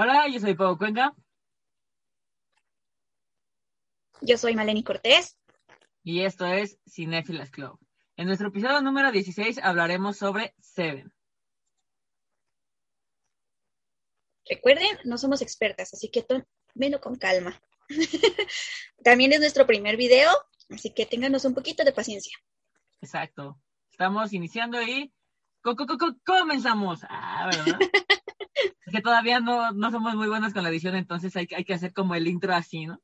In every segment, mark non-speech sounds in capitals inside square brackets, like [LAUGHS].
Hola, yo soy Pau Cuenca. Yo soy Maleni Cortés. Y esto es Cinefilas Club. En nuestro episodio número 16 hablaremos sobre Seven. Recuerden, no somos expertas, así que tómenlo con calma. [LAUGHS] También es nuestro primer video, así que ténganos un poquito de paciencia. Exacto. Estamos iniciando y co -co -co comenzamos. Ah, ¿verdad? [LAUGHS] es que todavía no, no somos muy buenos con la edición, entonces hay, hay que hacer como el intro así, ¿no?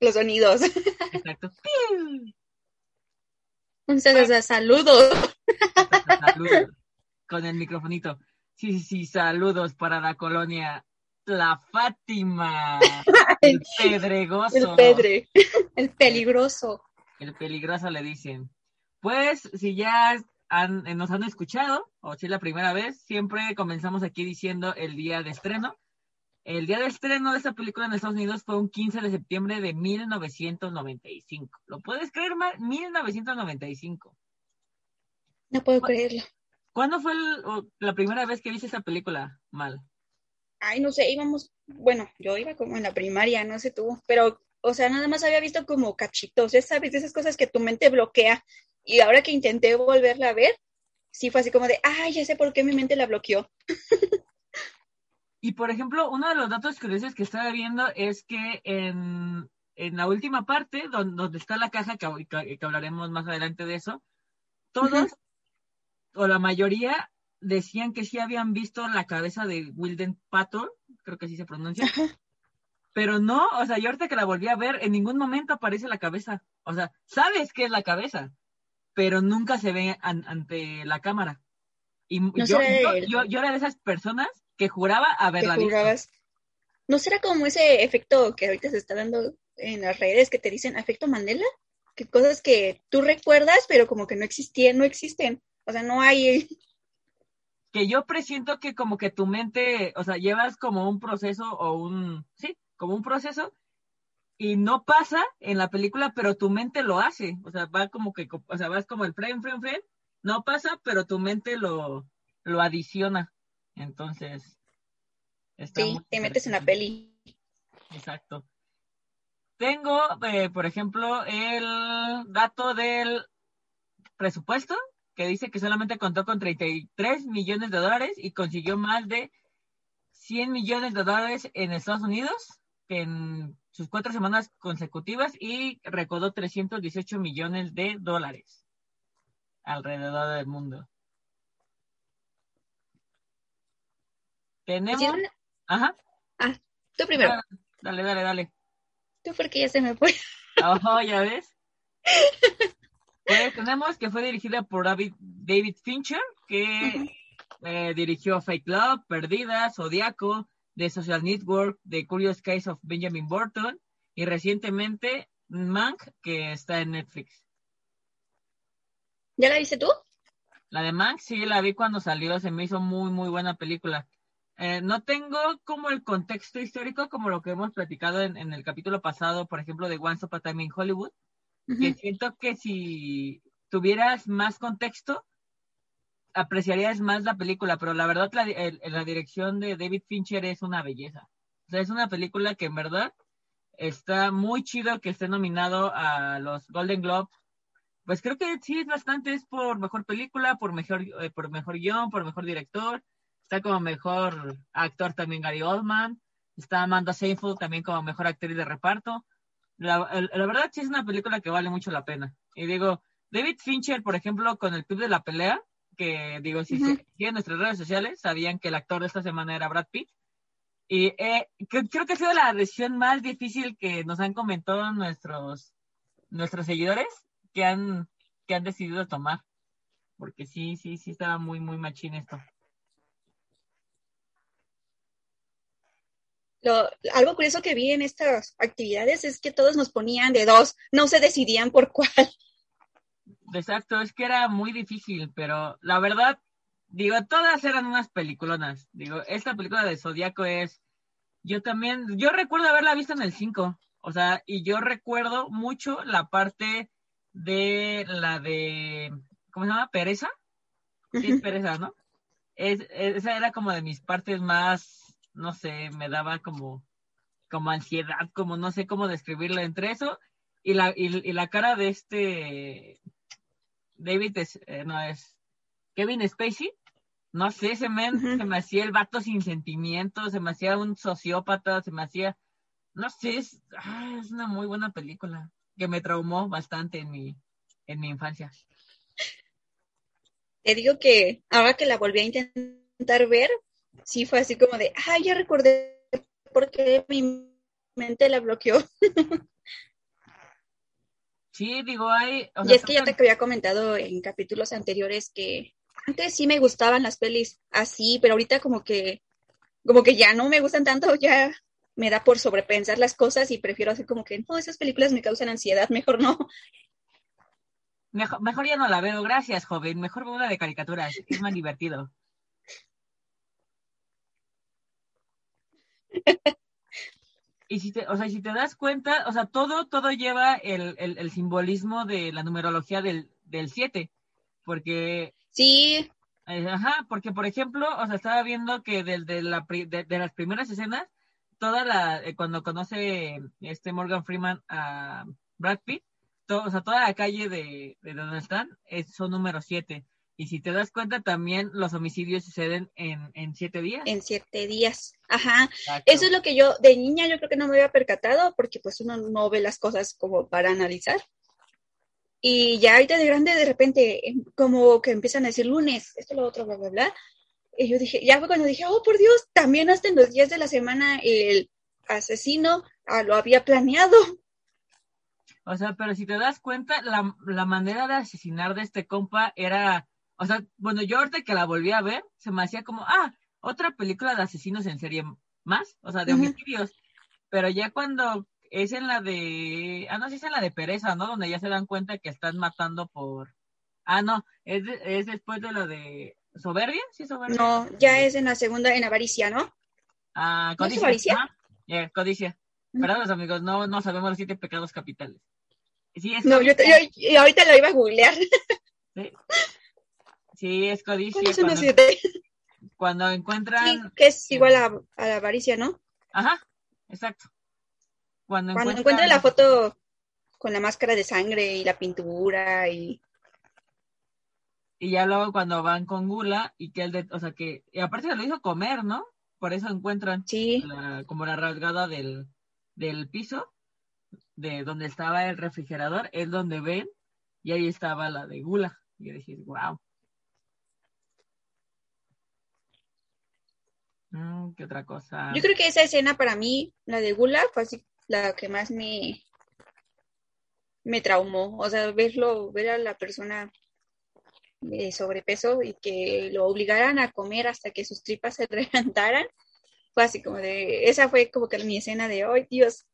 Los sonidos. Exacto. [LAUGHS] Un saludo. Saludos. Con el microfonito. Sí, sí, sí, saludos para la colonia La Fátima. [LAUGHS] El pedregoso. El pedre. El peligroso. El peligroso le dicen. Pues, si ya han, nos han escuchado, o si es la primera vez, siempre comenzamos aquí diciendo el día de estreno. El día de estreno de esta película en Estados Unidos fue un 15 de septiembre de 1995. ¿Lo puedes creer, Mar? 1995. No puedo creerlo. ¿Cuándo fue el, la primera vez que viste esa película, Mal? Ay, no sé, íbamos, bueno, yo iba como en la primaria, no sé tú, pero, o sea, nada más había visto como cachitos, ya sabes, de esas cosas que tu mente bloquea. Y ahora que intenté volverla a ver, sí fue así como de, ay, ya sé por qué mi mente la bloqueó. y por ejemplo, uno de los datos curiosos que estaba viendo es que en, en la última parte, donde, donde, está la caja, que, que, que, hablaremos más adelante de eso, todos, uh -huh. o la mayoría, decían que sí habían visto la cabeza de Wilden Pator, creo que así se pronuncia. Uh -huh. Pero no, o sea, yo ahorita que la volví a ver, en ningún momento aparece la cabeza. O sea, sabes que es la cabeza, pero nunca se ve an, ante la cámara. Y no yo, yo, yo, yo, era de esas personas que juraba haberla visto. ¿No será como ese efecto que ahorita se está dando en las redes que te dicen efecto Mandela? Que cosas que tú recuerdas, pero como que no existían, no existen. O sea, no hay. Que yo presiento que como que tu mente, o sea, llevas como un proceso o un, sí, como un proceso y no pasa en la película, pero tu mente lo hace. O sea, va como que, o sea, vas como el frame, frame, frame. No pasa, pero tu mente lo, lo adiciona. Entonces. sí, te metes en la peli. Exacto. Tengo, eh, por ejemplo, el dato del presupuesto, que dice que solamente contó con 33 millones de dólares y consiguió más de 100 millones de dólares en Estados Unidos en sus cuatro semanas consecutivas y recaudó 318 millones de dólares alrededor del mundo. Tenemos. Una... Ajá. Ah, tú primero. Ah, dale, dale, dale. Tú porque ya se me fue. Ojo, ya [LAUGHS] ves. pues tenemos que fue dirigida por David, Fincher, que uh -huh. eh, dirigió Fake Love, Perdida, Zodiaco, The Social Network, The Curious Case of Benjamin Burton y recientemente Mank, que está en Netflix. ¿Ya la viste tú? La de Mank, sí, la vi cuando salió, se me hizo muy, muy buena película. Eh, no tengo como el contexto histórico como lo que hemos platicado en, en el capítulo pasado, por ejemplo, de Once Upon a Time in Hollywood, uh -huh. que siento que si tuvieras más contexto, apreciarías más la película, pero la verdad la, el, la, dirección de David Fincher es una belleza. O sea, es una película que en verdad está muy chido que esté nominado a los Golden Globe. Pues creo que sí es bastante, es por mejor película, por mejor, eh, por mejor guion, por mejor director. Está como mejor actor también Gary Oldman. Está Amanda Seyfried también como mejor actriz de reparto. La, la verdad sí es una película que vale mucho la pena. Y digo, David Fincher, por ejemplo, con el Club de la Pelea, que, digo, si uh -huh. siguen nuestras redes sociales, sabían que el actor de esta semana era Brad Pitt. Y eh, creo, que ha sido la decisión más difícil que nos han comentado nuestros, nuestros seguidores que han, que han decidido tomar. Porque sí, sí, sí estaba muy, muy machín esto. Lo, algo curioso que vi en estas actividades es que todos nos ponían de dos, no se decidían por cuál. Exacto, es que era muy difícil, pero la verdad, digo, todas eran unas peliculonas. Digo, esta película de Zodíaco es, yo también, yo recuerdo haberla visto en el 5, o sea, y yo recuerdo mucho la parte de la de, ¿cómo se llama? Pereza. Sí, es pereza, ¿no? Es, esa era como de mis partes más, no sé, me daba como, como ansiedad, como no sé cómo describirlo entre eso y la, y, la cara de este David es, eh, no es Kevin Spacey, no sé, se me, se me hacía el vato sin sentimientos, se me hacía un sociópata, se me hacía, no sé, es, ah, es una muy buena película que me traumó bastante en mi, en mi infancia. Te digo que ahora que la volví a intentar ver, sí fue así como de, ah, ya recordé porque mi mente la bloqueó. [LAUGHS] Sí, digo, hay... y es que ya te había comentado en capítulos anteriores que antes sí me gustaban las pelis así, pero ahorita como que, como que ya no me gustan tanto, ya me da por sobrepensar las cosas y prefiero hacer como que, no, esas películas me causan ansiedad, mejor no. Mejor, mejor ya no la veo, gracias, joven. Mejor una de caricaturas, es más divertido. [LAUGHS] y si te, o sea, si te das cuenta, o sea, todo, todo lleva el, el, simbolismo de la numerología del, del 7, porque... Sí. Eh, ajá, porque por ejemplo, o sea, estaba viendo que desde la, de, las primeras escenas, toda la, eh, cuando conoce este Morgan Freeman a Brad Pitt, o sea, toda la calle de, de donde están es, son número 7. Y si te das cuenta, también los homicidios suceden en, en siete días. En siete días, ajá. Eso es lo que yo, de niña, yo creo que no me había percatado, porque pues uno no ve las cosas como para analizar. Y ya ahorita de grande, de repente, em, como que empiezan a decir lunes, esto, lo otro, bla, bla, bla. Y yo dije, ya fue cuando dije, oh, por Dios, también hasta en los días de la semana el asesino ah, lo había planeado. O sea, pero si te das cuenta, la, la manera de asesinar de este compa era o sea, bueno, yo ahorita que la volví a ver, se me hacía como, ah, otra película de asesinos en serie más, o sea, de homicidios. Pero ya cuando es en la de, ah, no, sí es en la de Pereza, ¿no? Donde ya se dan cuenta que están matando por, ah, no, es, es después de lo de Soberbia, ¿sí Soberbia? No, ya es en la segunda, en Avaricia, ¿no? Ah, Codicia. ¿No Avaricia? Ah, codicia. Perdón, los amigos, no, no sabemos los siete pecados capitales. Sí, es no, yo, yo, ahorita lo iba a googlear. ¿Sí? [LAUGHS] Sí, es codicia. Cuando, encuentran. Sí, que es igual a, la avaricia, ¿no? Ajá, exacto. Cuando, encuentran... la foto con la máscara de sangre y la pintura y. Y ya luego cuando van con Gula y que él, de, o sea que, y aparte se lo hizo comer, ¿no? Por eso encuentran sí. como la rasgada del, del piso, de donde estaba el refrigerador, es donde ven, y ahí estaba la de Gula. Y yo dije, wow. Mm, ¿Qué otra cosa? Yo creo que esa escena para mí, la de Gula, fue así la que más me, me traumó. O sea, verlo, ver a la persona de sobrepeso y que lo obligaran a comer hasta que sus tripas se [LAUGHS] reventaran. Fue así como de, esa fue como que mi escena de hoy, Dios.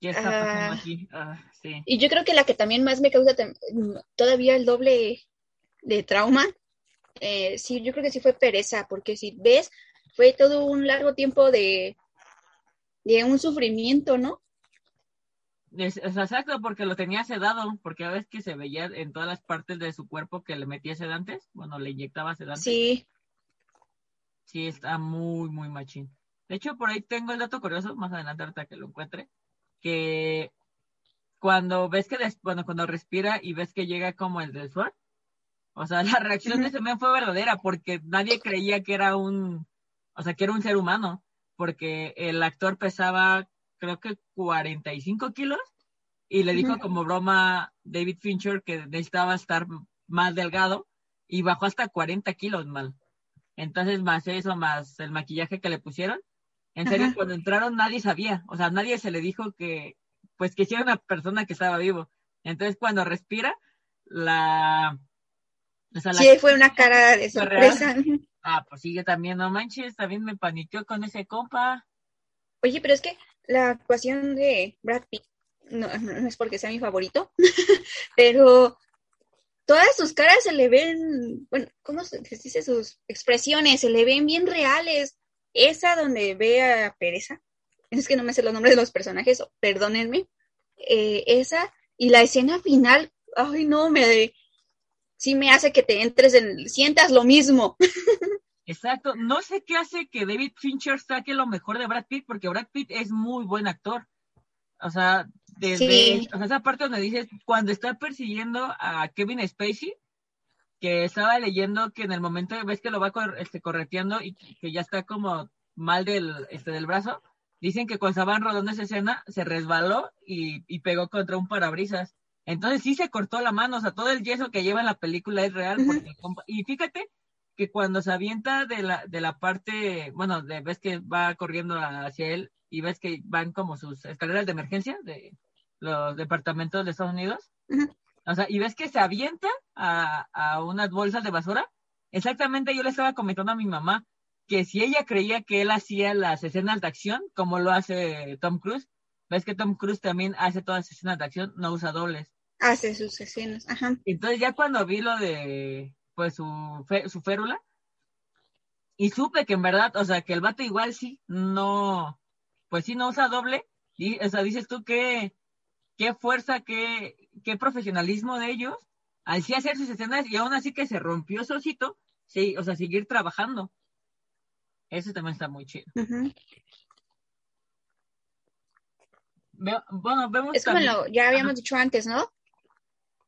¿Qué está pasando ah. aquí? Ah, sí. Y yo creo que la que también más me causa todavía el doble de trauma eh, sí, yo creo que sí fue pereza, porque si ves, fue todo un largo tiempo de, de un sufrimiento, ¿no? Es, exacto, porque lo tenía sedado, porque a veces que se veía en todas las partes de su cuerpo que le metía sedantes, bueno, le inyectaba sedantes. Sí. Sí, está muy, muy machín. De hecho, por ahí tengo el dato curioso, más adelante ahorita que lo encuentre, que cuando ves que, bueno, cuando respira y ves que llega como el del SWAT, o sea, la reacción de ese men fue verdadera porque nadie creía que era un, o sea, que era un ser humano, porque el actor pesaba, creo que 45 kilos y le dijo como broma David Fincher que necesitaba estar más delgado y bajó hasta 40 kilos mal. Entonces, más eso, más el maquillaje que le pusieron. En serio, cuando entraron nadie sabía, o sea, nadie se le dijo que, pues que sí era una persona que estaba vivo. Entonces, cuando respira, la, sí, fue una cara de sorpresa. Ah, pues sigue también, no manches, también me paniqueó con ese compa. Oye, pero es que la actuación de Brad Pitt no, no es porque sea mi favorito, [LAUGHS] pero todas sus caras se le ven, bueno, ¿cómo se dice? Sus expresiones se le ven bien reales. Esa donde ve a Pereza, es que no me sé los nombres de los personajes, perdónenme, eh, esa y la escena final, ay no, me sí me hace que te entres en, sientas lo mismo. Exacto, no sé qué hace que David Fincher saque lo mejor de Brad Pitt, porque Brad Pitt es muy buen actor. O sea, desde esa parte donde dices, cuando está persiguiendo a Kevin Spacey, que estaba leyendo que en el momento ves que lo va este, correteando y que ya está como mal del, este, del brazo, dicen que cuando estaban rodando esa escena se resbaló y, y, pegó contra un parabrisas. Entonces sí se cortó la mano, o sea, todo el yeso que lleva en la película es real. y fíjate que cuando se avienta de la, de la parte, bueno, de, ves que va corriendo hacia él y ves que van como sus escaleras de emergencia de los departamentos de Estados Unidos. O sea, y ves que se avienta a, a unas bolsas de basura. Exactamente, yo le estaba comentando a mi mamá que si ella creía que él hacía las escenas de acción, como lo hace Tom Cruise, ves que Tom Cruise también hace todas las escenas de acción, no usa dobles. Hace sus escenas, ajá. Entonces ya cuando vi lo de, pues, su, su férula, y supe que en verdad, o sea, que el vato igual sí, no, pues sí no usa doble, y, o sea, dices tú que, qué fuerza, qué, qué profesionalismo de ellos, al sí hacer sus escenas y aún así que se rompió solcito, sí, o sea, seguir trabajando. Eso también está muy chido. bueno, vemos es como lo, ya habíamos dicho antes, ¿no?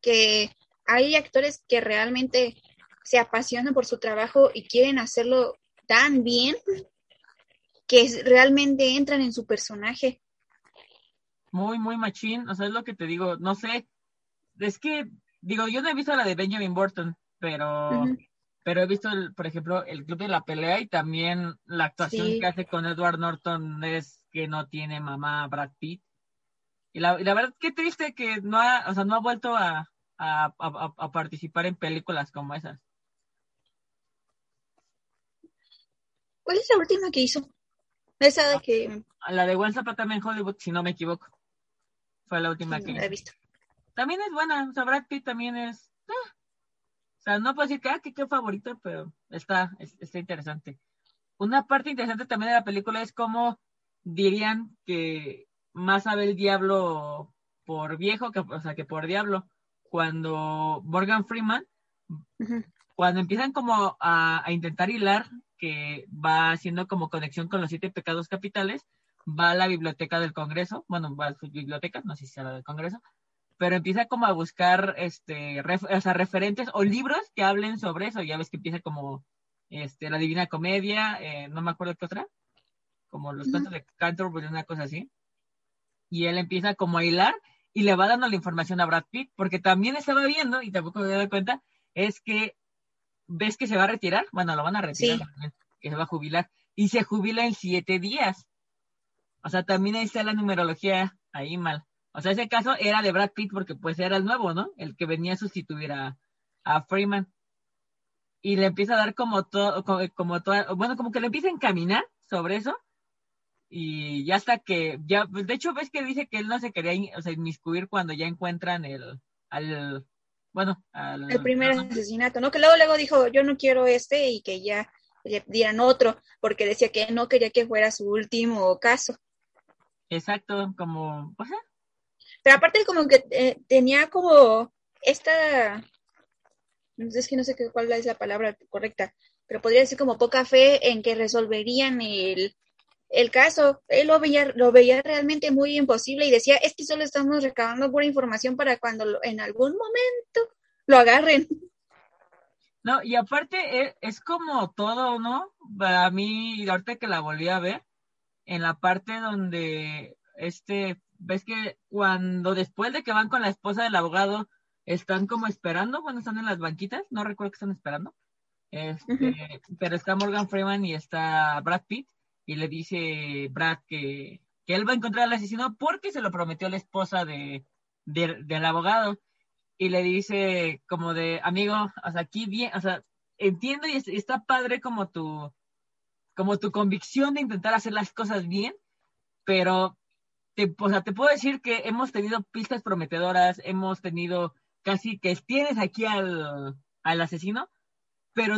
Que hay actores que realmente se apasionan por su trabajo y quieren hacerlo tan bien que realmente entran en su personaje. Muy, muy machín, o sea, es lo que te digo, no sé, es que, digo, yo no he visto la de Benjamin Burton, pero, pero he visto, por ejemplo, el Club de la Pelea y también la actuación que hace con Edward Norton es que no tiene mamá Brad Pitt. Y la, y la verdad, qué triste que no ha, o sea, no ha vuelto a, a, a participar en películas como esas. ¿Cuál es la última que hizo? Esa de que... La de Once Upon en Hollywood, si no me equivoco. Fue la última que... he visto. También es buena, o sea, Brad Pitt también es... Ah, o sea, no puedo decir que, ah, que qué favorito, pero está, está interesante. Una parte interesante también de la película es cómo dirían que más sabe el diablo por viejo, que, o sea, que por diablo. Cuando Morgan Freeman, cuando empiezan como a, a, intentar hilar que va haciendo como conexión con los siete pecados capitales, va a la biblioteca del Congreso, bueno, va a su biblioteca, no sé si sea la del Congreso, pero empieza como a buscar este o sea, referentes o libros que hablen sobre eso, ya ves que empieza como este la Divina Comedia, eh, no me acuerdo qué otra, como los cuentos de Canterbury, una cosa así. Y él empieza como a hilar y le va dando la información a Brad Pitt, porque también estaba viendo, y tampoco me doy cuenta, es que ves que se va a retirar, bueno, lo van a retirar, que se va a jubilar, y se jubila en siete días. O sea, también ahí está la numerología ahí mal. O sea, ese caso era de Brad Pitt porque pues era el nuevo, ¿no? El que venía a sustituir a, a Freeman. Y le empieza a dar como todo, como, todo, bueno, como que le empieza a encaminar sobre eso. Y ya hasta que, ya, pues de hecho ves que dice que él no se quería, o sea, inmiscuir cuando ya encuentran el, al, bueno, el primer asesinato, ¿no? Que luego luego dijo, yo no quiero este y que ya le dieran otro, porque decía que no quería que fuera su último caso. Exacto, como, Pero aparte como que eh, tenía como esta, es que no sé qué, cuál es la palabra correcta, pero podría decir como poca fe en que resolverían el, el caso. Él lo veía, lo veía realmente muy imposible y decía, es que solo estamos recabando pura información para cuando en algún momento lo agarren. No, y aparte es, es, como todo, ¿no? Para mí, ahorita que la volví a ver, en la parte donde este, ves que cuando después de que van con la esposa del abogado, están como esperando, bueno, están en las banquitas, no recuerdo que están esperando, este, pero está Morgan Freeman y está Brad Pitt, y le dice Brad que, que él va a encontrar al asesino porque se lo prometió la esposa de, del abogado. Y le dice como de, amigo, o sea, aquí bien, o sea, entiendo y está padre como tu, como tu convicción de intentar hacer las cosas bien, pero te, o sea, te puedo decir que hemos tenido pistas prometedoras, hemos tenido casi que tienes aquí al, al asesino, pero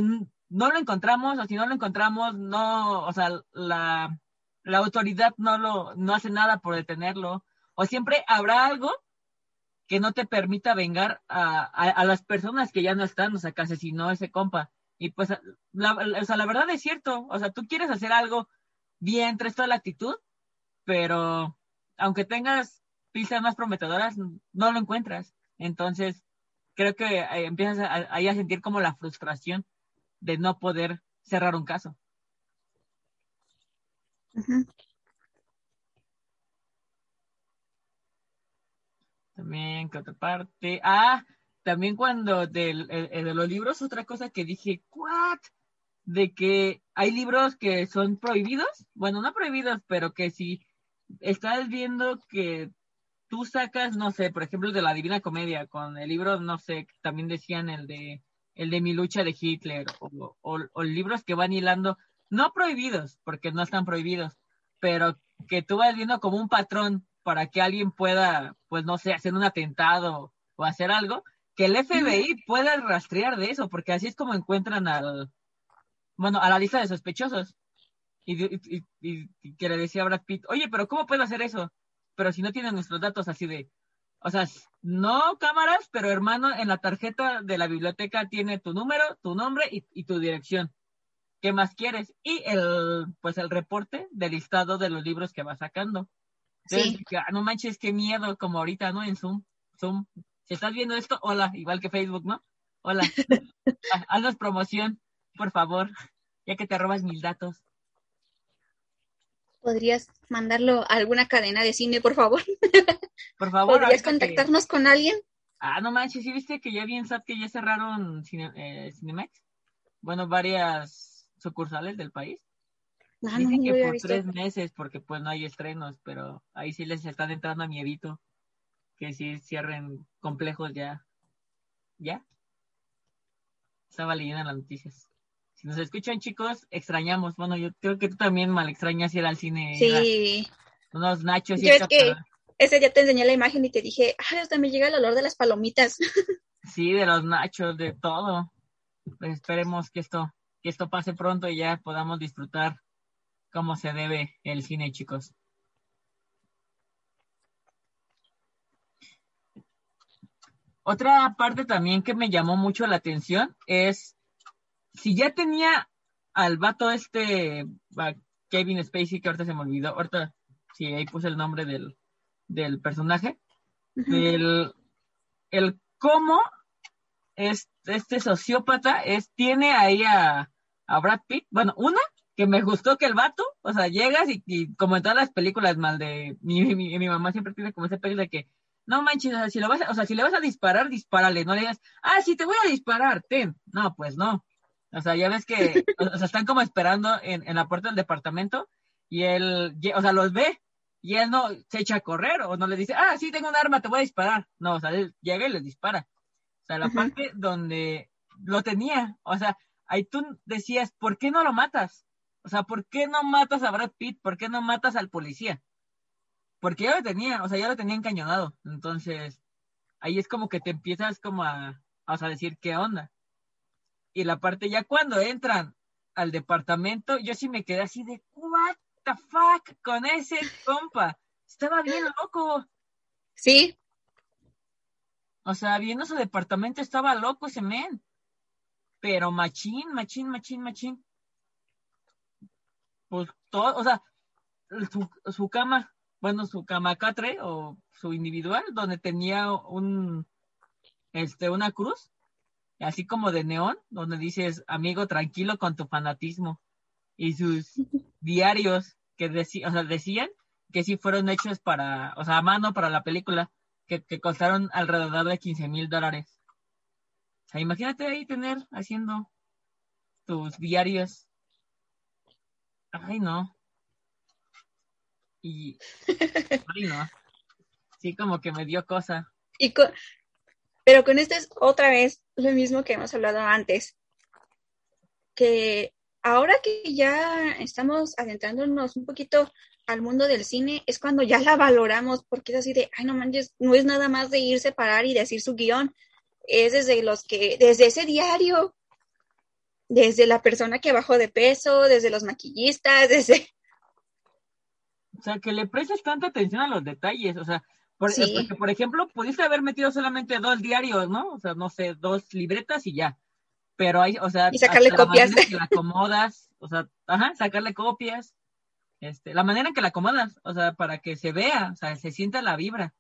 no lo encontramos, o si no lo encontramos, no, o sea, la, la autoridad no lo, no hace nada por detenerlo, o siempre habrá algo que no te permita vengar a, a, las personas que ya no están, o sea, que asesinó ese compa. Y pues, la, o sea, la verdad es cierto, o sea, tú quieres hacer algo bien, traes toda la actitud, pero aunque tengas pistas más prometedoras, no lo encuentras. Entonces, creo que eh, empiezas ahí a, sentir como la frustración de no poder cerrar un caso. También, ¿qué otra parte? Ah, también cuando del, de los libros, otra cosa que dije, ¿what? De que hay libros que son prohibidos, bueno, no prohibidos, pero que si estás viendo que tú sacas, no sé, por ejemplo, de la Divina Comedia, con el libro, no sé, también decían el de el de mi lucha de Hitler, o, o libros que van hilando, no prohibidos, porque no están prohibidos, pero que tú vas viendo como un patrón para que alguien pueda, pues no sé, hacer un atentado o hacer algo, que el FBI pueda rastrear de eso, porque así es como encuentran al, bueno, a la lista de sospechosos. Y, que le decía a Brad Pitt, oye, pero ¿cómo puedo hacer eso? Pero si no tienen nuestros datos así de, o sea, no cámaras, pero hermano, en la tarjeta de la biblioteca tiene tu número, tu nombre y, tu dirección. ¿Qué más quieres? Y el, pues el reporte del listado de los libros que va sacando. Sí. Ah, no manches, qué miedo, como ahorita, ¿no? En Zoom. Zoom. Si estás viendo esto, hola, igual que Facebook, ¿no? Hola. [LAUGHS] Ah, haznos promoción, por favor, ya que te robas mis datos. ¿Podrías mandarlo a alguna cadena de cine, por favor? [LAUGHS] Por favor. ¿Podrías contactarnos con alguien? Ah, no manches, ¿sí viste que ya vi en SAT que ya cerraron eh, Cinemex? Bueno, varias sucursales del país. Ah, Dicen que por tres meses, porque pues no hay estrenos, pero ahí sí les están entrando a miedito que sí cierren complejos ya. ¿Ya? Estaba leyendo las noticias. Si nos escuchan, chicos, extrañamos. Bueno, yo creo que tú también mal extrañas ir al cine. Sí. Unos nachos. Yo es que ese día te enseñé la imagen y te dije, ay, hasta me llega el olor de las palomitas. [LAUGHS] Sí, de los nachos, de todo. Pues esperemos que esto, que esto pase pronto y ya podamos disfrutar como se debe el cine, chicos. Otra parte también que me llamó mucho la atención es si ya tenía al vato este Kevin Spacey, que ahorita se me olvidó, ahorita sí, ahí puse el nombre del, del personaje, el, el cómo es, este sociópata es, tiene ahí a, a Brad Pitt, bueno, una, que me gustó que el vato, o sea, llegas y, como en todas las películas mal de mi, mi, mi mamá siempre tiene como ese película de que no manches, o sea, si lo vas a, o sea, si le vas a disparar, dispárale, no le digas, ah, sí te voy a disparar, ten. No, pues no. O sea, ya ves que, [LAUGHS] o sea, están como esperando en, en la puerta del departamento y él, o sea, los ve y él no se echa a correr o no le dice, ah, sí, tengo un arma, te voy a disparar. No, o sea, él llega y les dispara. O sea, la parte donde lo tenía, o sea, ahí tú decías, ¿por qué no lo matas? O sea, ¿por qué no matas a Brad Pitt? ¿Por qué no matas al policía? Porque ya lo tenía, o sea, ya lo tenía encañonado. Entonces, ahí es como que te empiezas como a, a decir qué onda. Y la parte ya cuando entran al departamento, yo sí me quedé así de, the fuck con ese compa. Estaba bien loco. Sí. O sea, viendo su departamento estaba loco ese men. Pero machín, machín, machín, machín pues todo, o sea, su, su cama, bueno, su cama catre o su individual, donde tenía un, este, una cruz, así como de neón, donde dices, amigo, tranquilo con tu fanatismo. Y sus [LAUGHS] diarios que decían, o sea, decían que sí fueron hechos para, o sea, a mano para la película, que, que costaron alrededor de 15 mil dólares. O sea, imagínate ahí tener haciendo tus diarios Ay, no. Y. [LAUGHS] Ay, no. Sí, como que me dio cosa. Y Pero con esto es otra vez lo mismo que hemos hablado antes. Que ahora que ya estamos adentrándonos un poquito al mundo del cine, es cuando ya la valoramos, porque es así de, ay, no manches, no es nada más de irse, parar y decir su guion, es desde los que, desde ese diario, desde la persona que bajó de peso, desde los maquillistas, desde... [LAUGHS] O sea, que le prestes tanta atención a los detalles, o sea, por, Sí. porque, por ejemplo, pudiste haber metido solamente dos diarios, ¿no? O sea, no sé, dos libretas y ya. Pero hay, o sea, Y sacarle la copias. manera en que la acomodas, o sea, ajá, sacarle copias, este, la manera en que la acomodas, o sea, para que se vea, o sea, se sienta la vibra.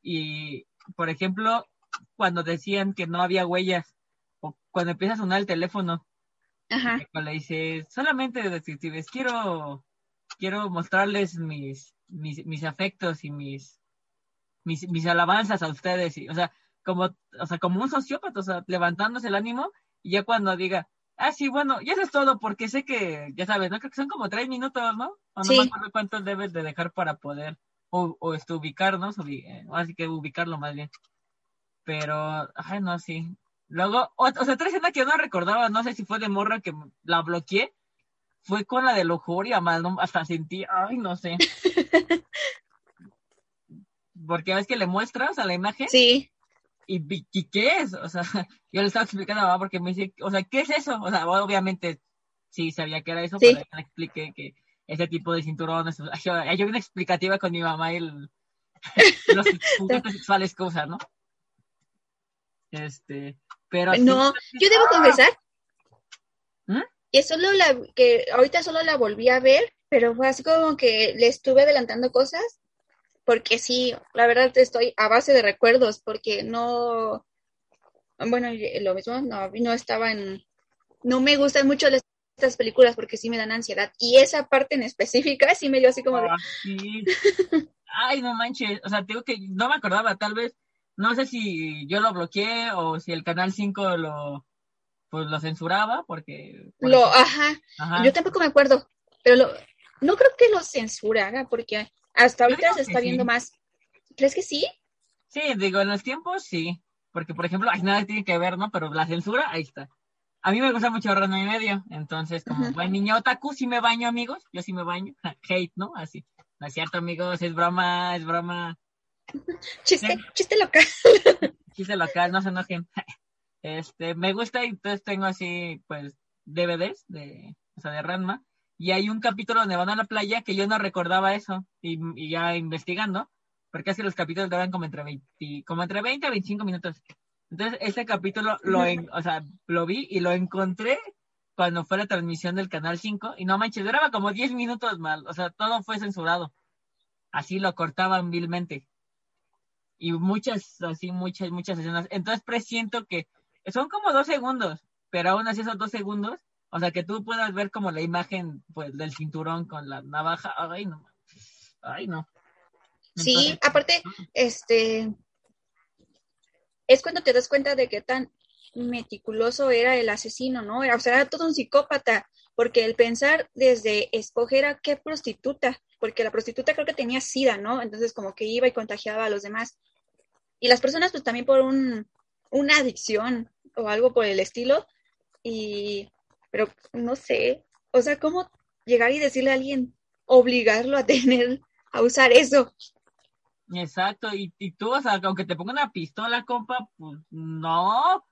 Y, por ejemplo, cuando decían que no había huellas, o cuando empieza a sonar el teléfono, Ajá, le dice, solamente detectives, quiero, quiero mostrarles mis, mis, mis afectos y mis, mis, mis alabanzas a ustedes, y, o sea, como, o sea, como un sociópata, o sea, levantándose el ánimo, y ya cuando diga, ah, sí, bueno, ya eso es todo, porque sé que, ya sabes, ¿no? Creo que son como tres minutos, ¿no? O no Sí. me acuerdo cuántos debes de dejar para poder, o, o este, ubicarnos, ubi- eh, así que ubicarlo más bien. Pero, ay, no, sí. Luego, o, o sea, otra escena que yo no recordaba, no sé si fue de morra que la bloqueé, fue con la de lujuria, más, ¿no? hasta sentí, ay, no sé. [LAUGHS] Porque ves que le muestras a la imagen sí, y, vi- ¿y qué es? O sea, [LAUGHS] yo le estaba explicando a mamá porque me dice, o sea, ¿qué es eso? O sea, obviamente sí sabía que era eso, Sí. pero yo le expliqué que ese tipo de cinturones, o sea, yo, yo bien explicativa con mi mamá y el, [LAUGHS] los juguetes [LAUGHS] sexuales que usan, ¿no? Este, pero sí, no, yo debo confesar ¿Mm? que solo la, que ahorita solo la volví a ver, pero fue así como que le estuve adelantando cosas, porque sí, la verdad estoy a base de recuerdos, porque no, bueno, lo mismo, no, no estaba en, no me gustan mucho las- estas películas porque sí me dan ansiedad, y esa parte en específica sí me dio así como de, Ah, sí. Ay, no manches. O sea, te digo que no me acordaba, tal vez. No sé si yo lo bloqueé o si el canal 5 lo pues lo censuraba porque por lo, ajá, ajá. yo tampoco me acuerdo, pero lo, no creo que lo censurara, porque hasta ahorita se está viendo sí. más. ¿Crees que sí? Sí, digo, en los tiempos sí, porque por ejemplo, nada tiene que ver, ¿no? Pero la censura, ahí está. A mí me gusta mucho Rano y medio, entonces como Ujú. buen niño otaku sí me baño, amigos, yo sí me baño. [LAUGHS] Hate, ¿no? Así. No es cierto, amigos, es broma, es broma. [LAUGHS] Chiste, Sí. chiste local. [LAUGHS] chiste local, no se enojen. Este, me gusta y entonces tengo así, pues, DVDs de, o sea, de Ranma. Y hay un capítulo donde van a la playa que yo no recordaba eso. Y, y ya investigando, porque es que los capítulos duran como entre 20, como entre 20 a 25 minutos. Entonces, ese capítulo lo, en- o sea, lo vi y lo encontré cuando fue la transmisión del Canal 5. Y no manches, duraba como 10 minutos mal. O sea, todo fue censurado. Así lo cortaban vilmente y muchas, así, muchas, muchas escenas. Entonces presiento que son como dos segundos, pero aún así esos dos segundos, o sea, que tú puedas ver como la imagen, pues, del cinturón con la navaja, ay, no, ay, no. Sí, aparte, este, es cuando te das cuenta de qué tan meticuloso era el asesino, ¿no? O sea, era todo un psicópata, porque el pensar desde escoger a qué prostituta, porque la prostituta creo que tenía sida, ¿no? Entonces como que iba y contagiaba a los demás. Y las personas pues también por un, una adicción o algo por el estilo. Y, pero no sé, o sea, ¿cómo llegar y decirle a alguien, obligarlo a [LAUGHS] tener, a usar eso? Exacto, y, y tú, o sea, aunque te ponga una pistola, compa, pues no.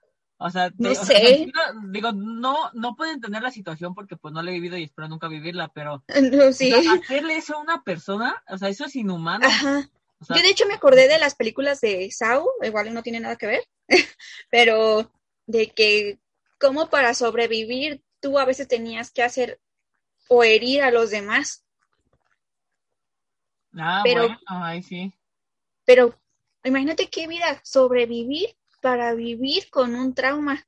O sea, te- No o sea, sé. digo, no, no puedo entender la situación porque pues no la he vivido y espero nunca vivirla, pero [LAUGHS] No, sí. o sea, hacerle eso a una persona, o sea, eso es inhumano. Ajá. O sea, Yo de hecho me acordé de las películas de Saw, igual no tiene nada que ver, [LAUGHS] pero de que como para sobrevivir tú a veces tenías que hacer o herir a los demás, ah, pero- bueno, ay, sí. pero imagínate qué vida sobrevivir para vivir con un trauma.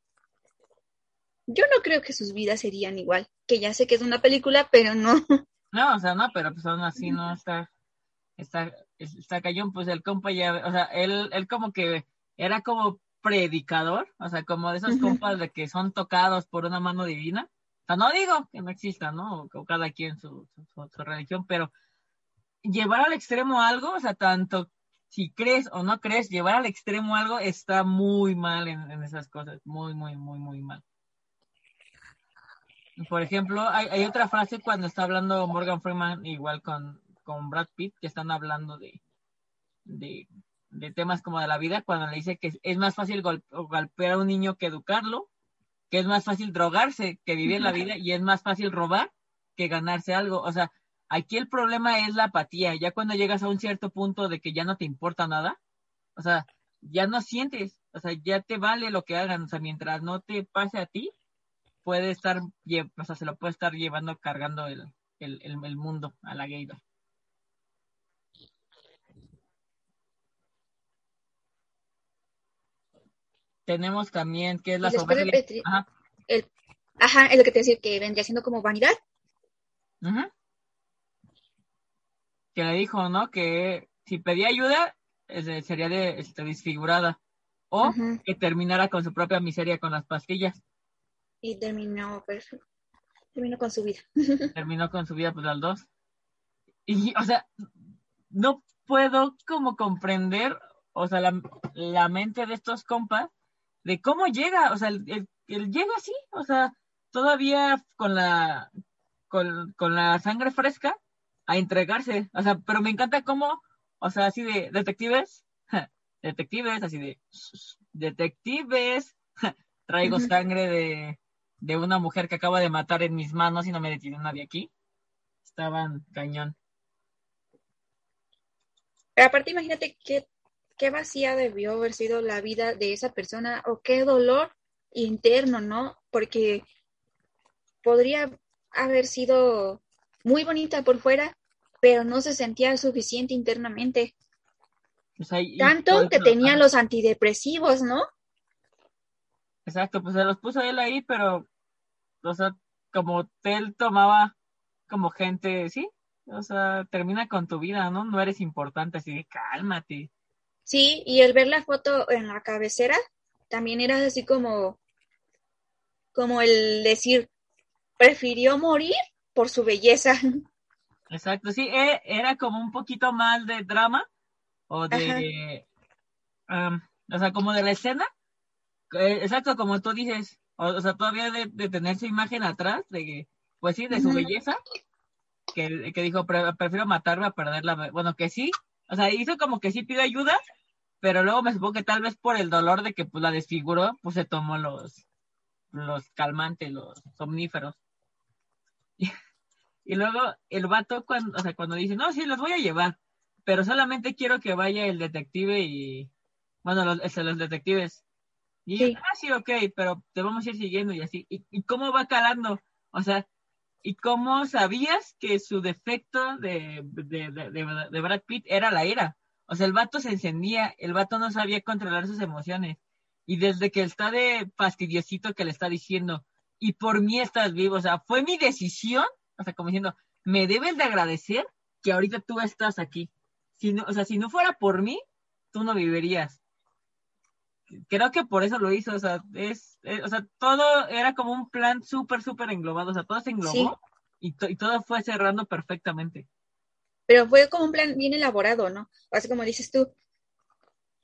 Yo no creo que sus vidas serían igual, que ya sé que es una película, pero no. [LAUGHS] No, o sea, no, pero pues aún así no está, está, está cayón, pues el compa ya, o sea, él, él como que era como predicador, o sea, como de esos compas de que son tocados por una mano divina. O sea, no digo que no exista, ¿no? O cada quien su, su, su religión, pero llevar al extremo algo, o sea, tanto si crees o no crees, llevar al extremo algo está muy mal en, en esas cosas, muy, muy, muy, muy mal. Por ejemplo, hay, hay otra frase cuando está hablando Morgan Freeman igual con, con Brad Pitt, que están hablando de, de, de temas como de la vida, cuando le dice que es más fácil gol- golpear a un niño que educarlo, que es más fácil drogarse que vivir la vida y es más fácil robar que ganarse algo. O sea, aquí el problema es la apatía. Ya cuando llegas a un cierto punto de que ya no te importa nada, o sea, ya no sientes, o sea, ya te vale lo que hagan, o sea, mientras no te pase a ti, puede estar, o sea, se lo puede estar llevando, cargando el, el, el, el mundo a la gator. Tenemos también que es la soberbia. Petri- Ajá. El, ajá, es lo que te decía que vendría siendo como vanidad. Que le dijo, ¿no? Que si pedía ayuda, sería de, este, desfigurada. O que terminara con su propia miseria con las pastillas. Y terminó, pues, terminó con su vida. [LAUGHS] Terminó con su vida, pues, las dos. Y, o sea, no puedo como comprender, o sea, la, la mente de estos compas, de cómo llega, o sea, él, él- él llega así, o sea, todavía con la, con, con la sangre fresca a entregarse, o sea, pero me encanta cómo, o sea, así de detectives, detectives, así de detectives, traigo sangre de, de una mujer que acaba de matar en mis manos y no me detiene nadie aquí. Estaban cañón. Pero aparte, imagínate qué, qué vacía debió haber sido la vida de esa persona o qué dolor interno, ¿no? Porque podría haber sido muy bonita por fuera, pero no se sentía suficiente internamente. Tanto que tenía los antidepresivos, ¿no? Exacto, pues se los puso él ahí, pero, o sea, como él tomaba como gente, sí, o sea, termina con tu vida, ¿no? No eres importante, así de cálmate. Sí, y el ver la foto en la cabecera también era así como, como el decir, prefirió morir por su belleza. [LAUGHS] Exacto, sí, e- era como un poquito más de drama o de, am, o sea, como de la escena. Eh, Exacto, como tú dices, o, o sea, todavía de, de tener su imagen atrás, de que, pues sí, de su belleza, que, que dijo, "Pre- prefiero matarme a perderla. Bueno, que sí, o sea, hizo como que sí pidió ayuda, pero luego me supongo que tal vez por el dolor de que pues la desfiguró, pues se tomó los, los calmantes, los somníferos. [LAUGHS] Y luego el vato, cuando, o sea, cuando dice, no, sí, los voy a llevar, pero solamente quiero que vaya el detective y, bueno, los, este, los detectives. Y Sí. ah, sí, ok, pero te vamos a ir siguiendo y así. ¿Y, y cómo va calando? O sea, ¿y cómo sabías que su defecto de, de, de, de- Brad Pitt era la ira? O sea, el vato se encendía, el vato no sabía controlar sus emociones. Y desde que está de fastidiosito que le está diciendo, y por mí estás vivo, o sea, fue mi decisión, o sea, como diciendo, me debes de agradecer que ahorita tú estás aquí. Si no, o sea, si no fuera por mí, tú no vivirías. Creo que por eso lo hizo, o sea, es, es- o sea, todo era como un plan súper, súper englobado, o sea, todo se englobó Sí. y, to- y todo fue cerrando perfectamente. Pero fue como un plan bien elaborado, ¿no? Así como dices tú,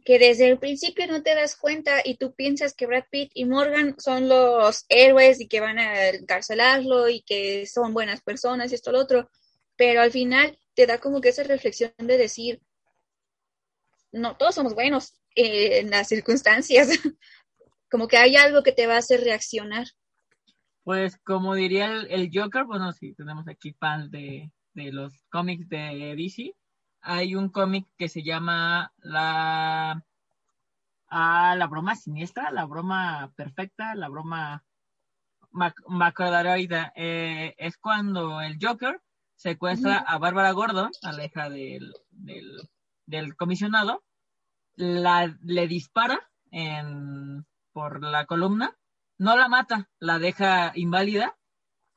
que desde el principio no te das cuenta y tú piensas que Brad Pitt y Morgan son los héroes y que van a encarcelarlo y que son buenas personas y esto lo otro, pero al final te da como que esa reflexión de decir, no, todos somos buenos eh, en las circunstancias, [LAUGHS] como que hay algo que te va a hacer reaccionar. Pues como diría el, el Joker, bueno, sí, tenemos aquí fans de, de los cómics de DC. Hay un cómic que se llama la, ah, la broma siniestra, la broma perfecta, la broma mac- macrodaroida. Eh, es cuando el Joker secuestra a Bárbara Gordon, a la hija del, del, del comisionado, la, le dispara en, por la columna no la mata, la deja inválida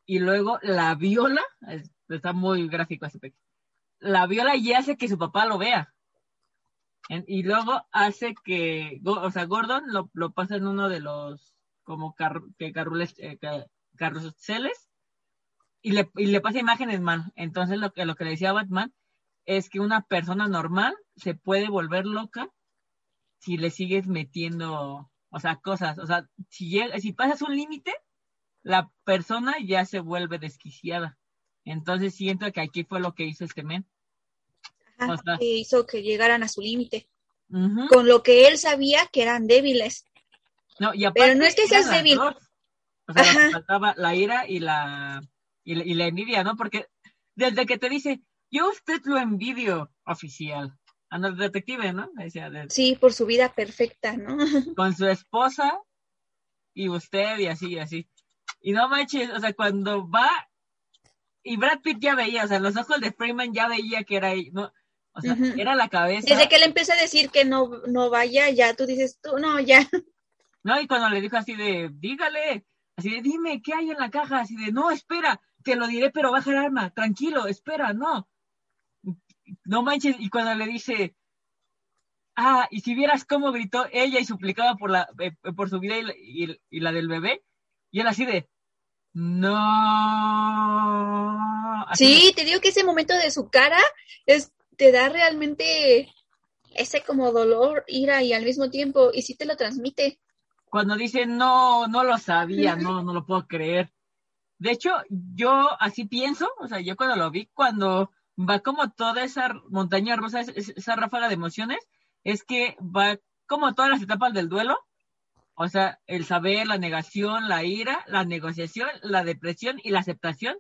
y luego la viola, es- está muy gráfico ese aspecto, la viola y hace que su papá lo vea. Y luego hace que, o sea, Gordon lo, lo pasa en uno de los como car, que carrules, eh, ca- carruseles y le, y le pasa imágenes mal. Entonces lo que, lo que le decía Batman es que una persona normal se puede volver loca si le sigues metiendo, o sea, cosas, o sea, si llega, si pasas un límite, la persona ya se vuelve desquiciada. Entonces siento que aquí fue lo que hizo este men. Ajá, que hizo que llegaran a su límite. Con lo que él sabía que eran débiles. No, y Pero no es que seas débil. O sea, faltaba la ira y la, y la, y la envidia, ¿no? Porque desde que te dice, yo usted lo envidio, oficial. Anda el detective, ¿no? Sí, por su vida perfecta, ¿no? [LAUGHS] Con su esposa y usted y así, y así. Y no manches, o sea, cuando va y Brad Pitt ya veía, o sea, los ojos de Freeman ya veía que era, ¿no? O sea, era la cabeza. Desde que él empieza a decir que no, no vaya, ya tú dices, tú, no, ya. [LAUGHS] No, y cuando le dijo así de, dígale, así de, dime, ¿qué hay en la caja? Así de, no, espera, te lo diré, pero baja el arma, tranquilo, espera, no no manches, y cuando le dice, ah, y si vieras cómo gritó ella y suplicaba por, la, eh, por su vida y la, del bebé, y él así de, no. sí, te digo que ese momento de su cara es, te da realmente ese como dolor, ira y al mismo tiempo, y sí te lo transmite. Cuando dice, no, no lo sabía, no, no lo puedo creer. De hecho, yo así pienso, o sea, yo cuando lo vi, cuando va como toda esa montaña rusa, esa ráfaga de emociones, es que va como todas las etapas del duelo, o sea, el saber, la negación, la ira, la negociación, la depresión y la aceptación,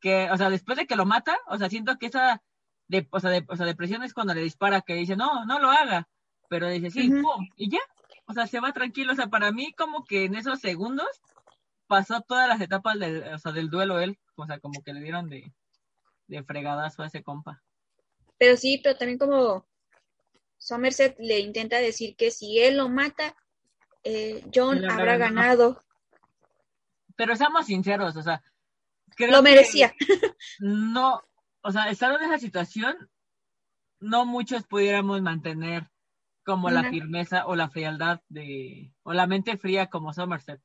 que, o sea, después de que lo mata, o sea, siento que esa, de, o, sea, de, o sea, depresión es cuando le dispara, que dice, no, no lo haga, pero dice, sí, pum, y ya, o sea, se va tranquilo, o sea, para mí como que en esos segundos pasó todas las etapas del, o sea, del duelo él, o sea, como que le dieron de, de fregadazo a ese compa. Pero sí, pero también como Somerset le intenta decir que si él lo mata, eh, John habrá ganado. Pero seamos sinceros, o sea, lo merecía. [LAUGHS] no, o sea, estando en esa situación, no muchos pudiéramos mantener como la firmeza o la frialdad de, o la mente fría como Somerset.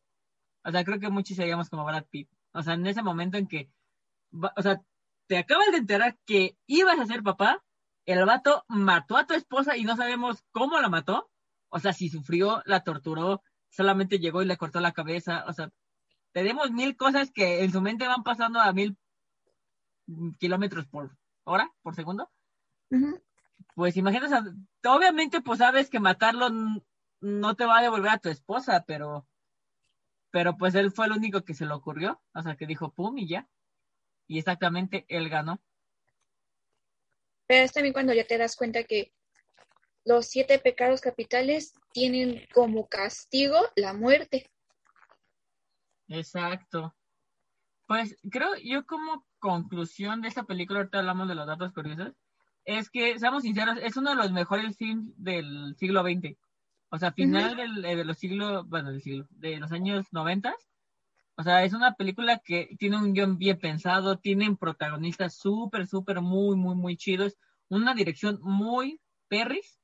O sea, creo que muchos seríamos como Brad Pitt. O sea, en ese momento en que, o sea, te acabas de enterar que ibas a ser papá, el vato mató a tu esposa y no sabemos cómo la mató. O sea, si sufrió, la torturó, solamente llegó y le cortó la cabeza. O sea, tenemos mil cosas que en su mente van pasando a mil kilómetros por hora, por segundo. Pues imagínate, obviamente pues sabes que matarlo no te va a devolver a tu esposa, pero, pero pues él fue el único que se le ocurrió. O sea, que dijo, pum, y ya y exactamente él ganó. Pero es también cuando ya te das cuenta que los siete pecados capitales tienen como castigo la muerte. Exacto. Pues creo yo como conclusión de esta película, ahorita hablamos de los datos curiosos, es que, seamos sinceros, es uno de los mejores films del siglo XX. O sea, final eh, de los siglos, bueno, del siglo, de los años noventas, o sea, es una película que tiene un guion bien pensado, tienen protagonistas súper, súper, muy, muy, muy chidos, una dirección muy perris.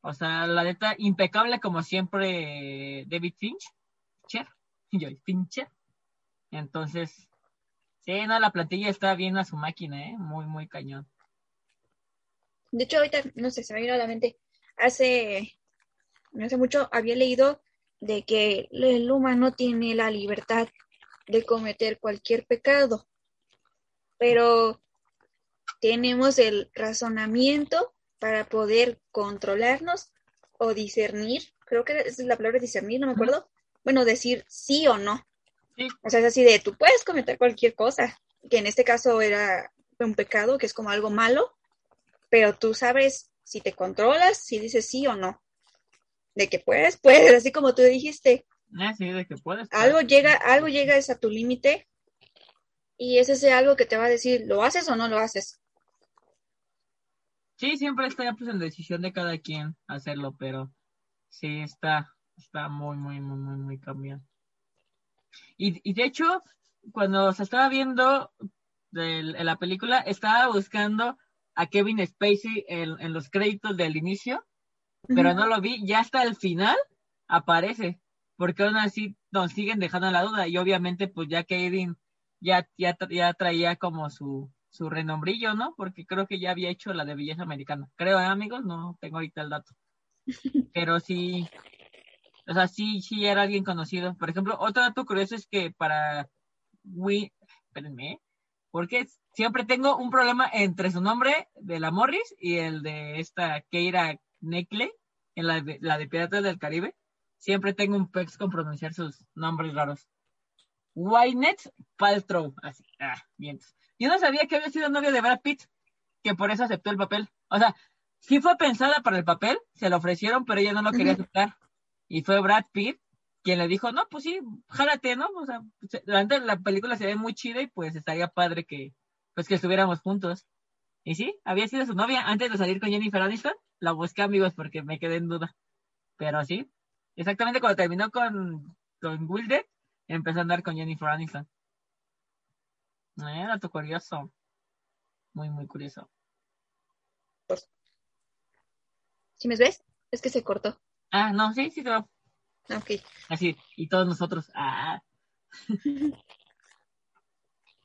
O sea, la neta, impecable como siempre David Finch, Fincher, [LAUGHS] Fincher. Entonces, sí, no, la plantilla está bien a su máquina, ¿eh? Muy, muy cañón. De hecho, ahorita, no sé, se me vino a la mente, hace, no hace mucho había leído de que el humano tiene la libertad de cometer cualquier pecado, pero tenemos el razonamiento para poder controlarnos o discernir, creo que es la palabra discernir, no me acuerdo, bueno, decir sí o no. O sea, es así de, tú puedes cometer cualquier cosa, que en este caso era un pecado, que es como algo malo, pero tú sabes si te controlas, si dices sí o no de que puedes, puedes, así como tú dijiste. Ah, sí, de que puedes. Algo llega, algo llega a tu límite y ese es algo que te va a decir, ¿lo haces o no lo haces? Sí, siempre está pues en decisión de cada quien hacerlo, pero sí está, está muy, muy, muy, muy, muy cambiado. Y, y de hecho, cuando se estaba viendo la película, estaba buscando a Kevin Spacey en los créditos del inicio pero no lo vi, ya hasta el final aparece, porque aún así nos siguen dejando la duda y obviamente pues ya Kevin ya, ya, ya traía como su, su renombrillo, ¿no? Porque creo que ya había hecho la de belleza americana. Creo, ¿eh, amigos? No tengo ahorita el dato. [LAUGHS] Pero sí, O sea, sí, sí era alguien conocido. Por ejemplo, otro dato curioso es que para Win, espérenme, ¿eh? porque siempre tengo un problema entre su nombre de la Morris y el de esta Keira Knightley, en la de, la de Piratas del Caribe. Siempre tengo un pex con pronunciar sus nombres raros. Wynette Paltrow, así, ah, bien. Yo no sabía que había sido novio de Brad Pitt, que por eso aceptó el papel. O sea, sí fue pensada para el papel, se lo ofrecieron, pero ella no lo quería aceptar. Y fue Brad Pitt quien le dijo, no, pues sí, jálate, ¿no? O sea, durante la película se ve muy chida y pues estaría padre que, pues que estuviéramos juntos. Y sí, había sido su novia antes de salir con Jennifer Aniston. La busqué, amigos, porque me quedé en duda. Pero sí, exactamente cuando terminó con, con Wilder, empezó a andar con Jennifer Aniston. Eh, dato curioso. Muy, muy curioso. ¿Sí me ves? Es que se cortó. Ah, no, sí, sí, todo. Ok. Así, y todos nosotros, ah. [LAUGHS]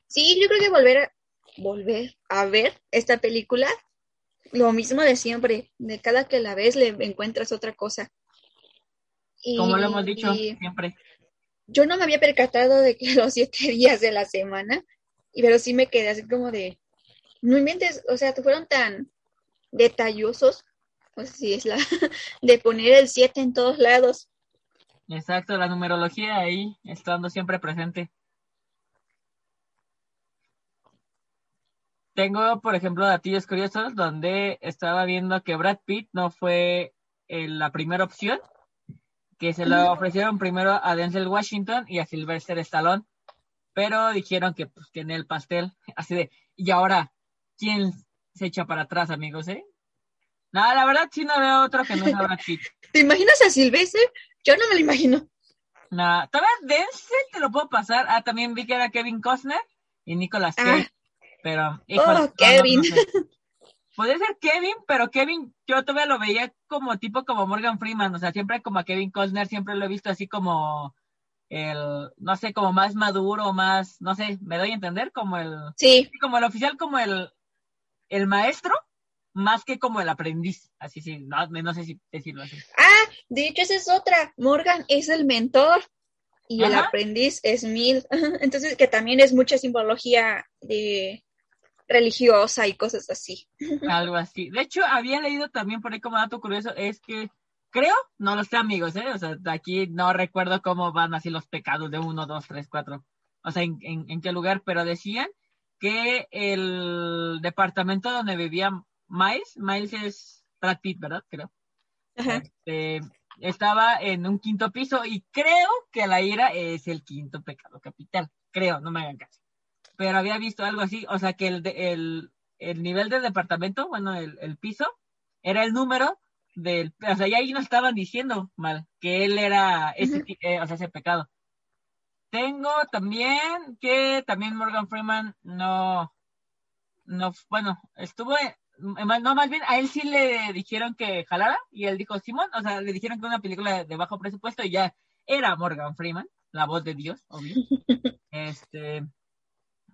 Sí, yo creo que volver a, volver a ver esta película, lo mismo de siempre, de cada que la ves le encuentras otra cosa. Y, Como lo hemos dicho siempre. Yo no me había percatado de que [LAUGHS] los siete días de la semana, pero sí me quedé así como de, no inventes, o sea, te fueron tan detallosos, o si es la, [LAUGHS] de poner el siete en todos lados. Exacto, la numerología ahí estando siempre presente. Tengo, por ejemplo, datillos curiosos donde estaba viendo que Brad Pitt no fue eh, la primera opción, que se lo ofrecieron primero a Denzel Washington y a Sylvester Stallone, pero dijeron que pues, tiene el pastel, [LAUGHS] así de, y ahora, ¿quién se echa para atrás, amigos, eh? No, la verdad sí no veo otro que no sea Brad Pitt. [LAUGHS] ¿Te imaginas a Sylvester? Yo no me lo imagino. No, tal vez Denzel te lo puedo pasar. Ah, también vi que era Kevin Costner y Nicolas Cage. Ah. Pero, oh, Kevin. [LAUGHS] Podría ser Kevin, pero Kevin, yo todavía lo veía como tipo como Morgan Freeman, o sea, siempre como a Kevin Costner, siempre lo he visto así como el, no sé, como más maduro, más, no sé, me doy a entender, como el, sí, como el oficial, como el, el maestro, más que como el aprendiz, así sí, no, no sé si decirlo así. Ah, de hecho esa es otra, Morgan es el mentor y el aprendiz es Mil, [LAUGHS] entonces que también es mucha simbología de religiosa y cosas así. Algo así. De hecho, había leído también por ahí como dato curioso, es que creo, no lo sé amigos, ¿eh? O sea, aquí no recuerdo cómo van así los pecados de uno, dos, tres, cuatro. O sea, en, en, qué lugar, pero decían que el departamento donde vivía Miles, Miles es Brad Pitt, ¿verdad? Creo. Este, estaba en un quinto piso y creo que la ira es el quinto pecado capital. Creo, no me hagan caso pero había visto algo así, o sea que el, el, el nivel del departamento, bueno, el, el, piso, era el número del, o sea, ya ahí no estaban diciendo mal, que él era ese, eh, o sea, ese pecado. Tengo también que también Morgan Freeman no, no, bueno, estuvo, no, más bien a él sí le dijeron que jalara y él dijo, Simón, o sea, le dijeron que una película de bajo presupuesto y ya era Morgan Freeman, la voz de Dios, obvio. [LAUGHS] Este,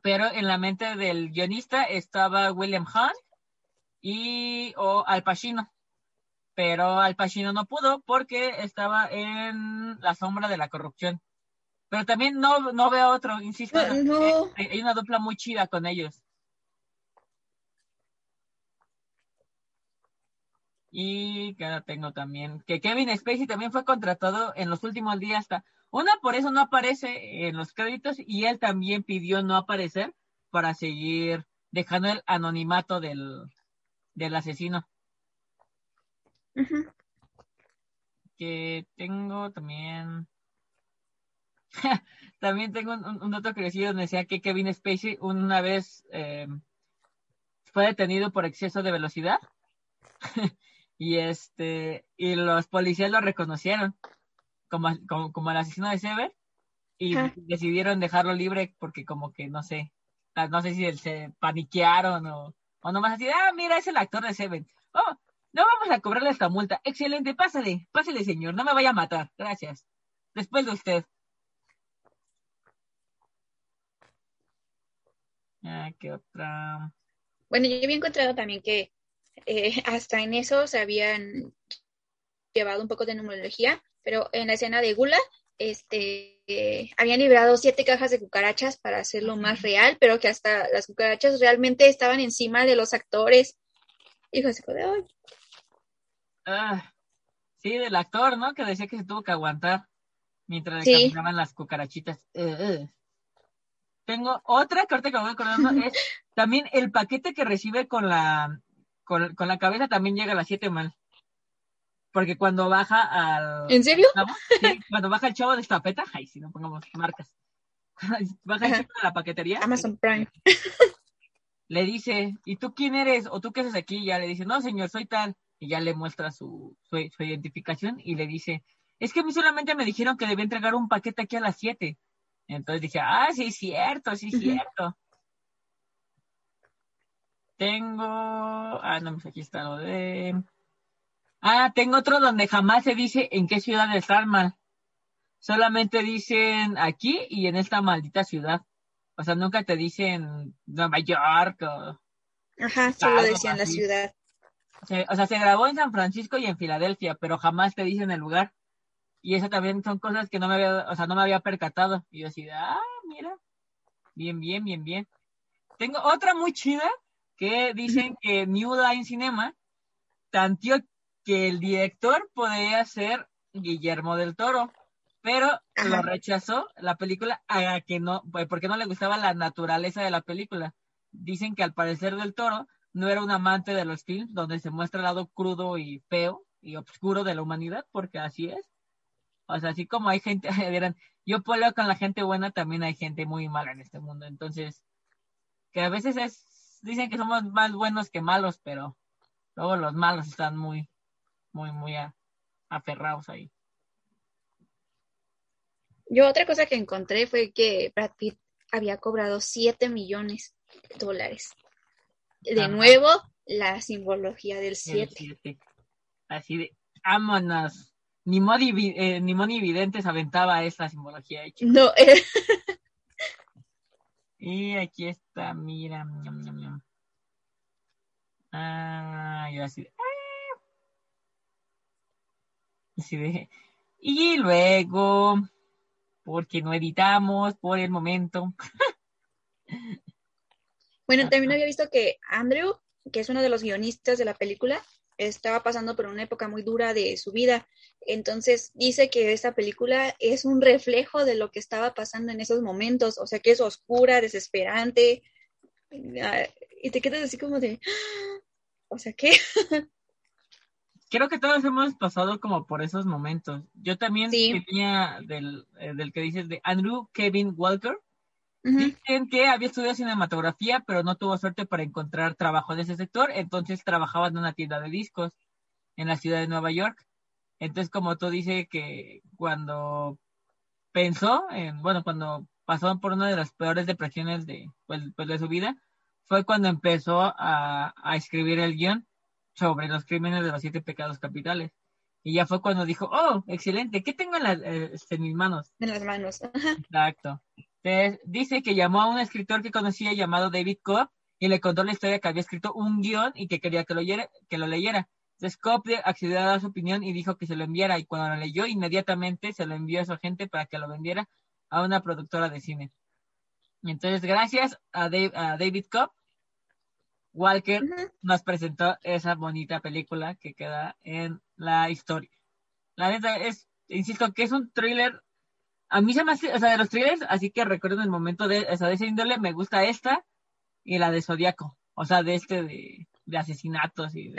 pero en la mente del guionista estaba William Hunt y o Al Pacino. Pero Al Pacino no pudo porque estaba en la sombra de la corrupción. Pero también no, no veo otro, insisto. Hay una dupla muy chida con ellos. Y que tengo también que Kevin Spacey también fue contratado en los últimos días hasta una, por eso no aparece en los créditos y él también pidió no aparecer para seguir dejando el anonimato del, del asesino. Que tengo también. [LAUGHS] también tengo un, un, dato crecido donde decía que Kevin Spacey una vez eh, fue detenido por exceso de velocidad. [LAUGHS] y este y los policías lo reconocieron como, como, como el asesino de Sever y decidieron dejarlo libre porque como que no sé, no sé si se paniquearon o, o nomás así, ah, mira, es el actor de Seven. Oh, no vamos a cobrarle esta multa. Excelente, pásale, pásale, señor, no me vaya a matar. Gracias. Después de usted. Ah, ¿qué otra? Bueno, yo había encontrado también que eh, hasta en eso se habían llevado un poco de numerología pero en la escena de Gula, este, eh, habían liberado siete cajas de cucarachas para hacerlo más real, pero que hasta las cucarachas realmente estaban encima de los actores. Así de hoy. Ah, sí, del actor, ¿no? Que decía que se tuvo que aguantar mientras le caminaban las cucarachitas. Eh, eh. Tengo otra carta que voy acordando, [LAUGHS] es también el paquete que recibe con la, con, la cabeza también llega a las 7 mal. Porque cuando baja al... ¿En serio? sí, cuando baja el chavo de estapeta, ay, si no pongamos marcas. [LAUGHS] baja el chavo de la paquetería. Amazon Prime. Le dice, ¿y tú quién eres? ¿O tú qué haces aquí? Y ya le dice, no, señor, soy tal. Y ya le muestra su, su, su identificación y le dice, es que a mí solamente me dijeron que debía entregar un paquete aquí a las 7. Entonces dije, ah, sí, es cierto, sí, es cierto. Tengo, ah, no, pues aquí está lo de... Ah, tengo otro donde jamás se dice en qué ciudad está mal. Solamente dicen aquí y en esta maldita ciudad. O sea, nunca te dicen Nueva York o... Ajá, solo decían la ciudad. o sea, se grabó en San Francisco y en Filadelfia, pero jamás te dicen el lugar. Y eso también son cosas que no me había, o sea, no me había percatado. Y yo así, ah, mira, bien, bien, bien, bien. Tengo otra muy chida que dicen que New Line Cinema tanteó que el director podía ser Guillermo del Toro, pero lo rechazó la película a que no, pues, porque no le gustaba la naturaleza de la película. Dicen que al parecer del Toro no era un amante de los films donde se muestra el lado crudo y feo y oscuro de la humanidad, porque así es, o sea, así como hay gente, [LAUGHS] yo puedo con la gente buena, también hay gente muy mala en este mundo. Entonces, que a veces es, dicen que somos más buenos que malos, pero luego los malos están muy, muy, muy aferrados ahí. Yo otra cosa que encontré fue que Brad Pitt había cobrado 7 millones de dólares. De nuevo, la simbología del 7. Así de, vámonos ni Moni, eh, ni Moni Videntes aventaba esa simbología hecha. No. [LAUGHS] Eh. y aquí está, mira. Ah, y así. Ah. Así de, y luego, porque no editamos por el momento. [LAUGHS] bueno, también había visto que Andrew, que es uno de los guionistas de la película, estaba pasando por una época muy dura de su vida. Entonces dice que esta película es un reflejo de lo que estaba pasando en esos momentos, o sea que es oscura, desesperante, ah, y te quedas así como de, [GASPS] o sea que... [LAUGHS] Creo que todos hemos pasado como por esos momentos. Yo también tenía del, eh, del que dices de Andrew Kevin Walker, Dicen que había estudiado cinematografía, pero no tuvo suerte para encontrar trabajo en ese sector, entonces trabajaba en una tienda de discos en la ciudad de Nueva York. Entonces, como tú dices que cuando pensó, en, bueno, cuando pasó por una de las peores depresiones de, pues, pues de su vida, fue cuando empezó a, a, escribir el guion sobre los crímenes de los siete pecados capitales. Y ya fue cuando dijo, oh, excelente, ¿qué tengo en, las, eh, en mis manos? En las manos. Exacto dice que llamó a un escritor que conocía llamado David Cobb y le contó la historia que había escrito un guion y que quería que lo, que lo leyera. Entonces Cobb accedió a dar su opinión y dijo que se lo enviara y cuando lo leyó inmediatamente se lo envió a su agente para que lo vendiera a una productora de cine. Entonces gracias a, David Cobb, Walker nos presentó esa bonita película que queda en la historia. La neta es, insisto, que es un thriller a mí se me hace, o sea, de los trailers, así que recuerdo el momento de, o sea, de ese índole, me gusta esta y la de Zodíaco, o sea, de este de, de asesinatos y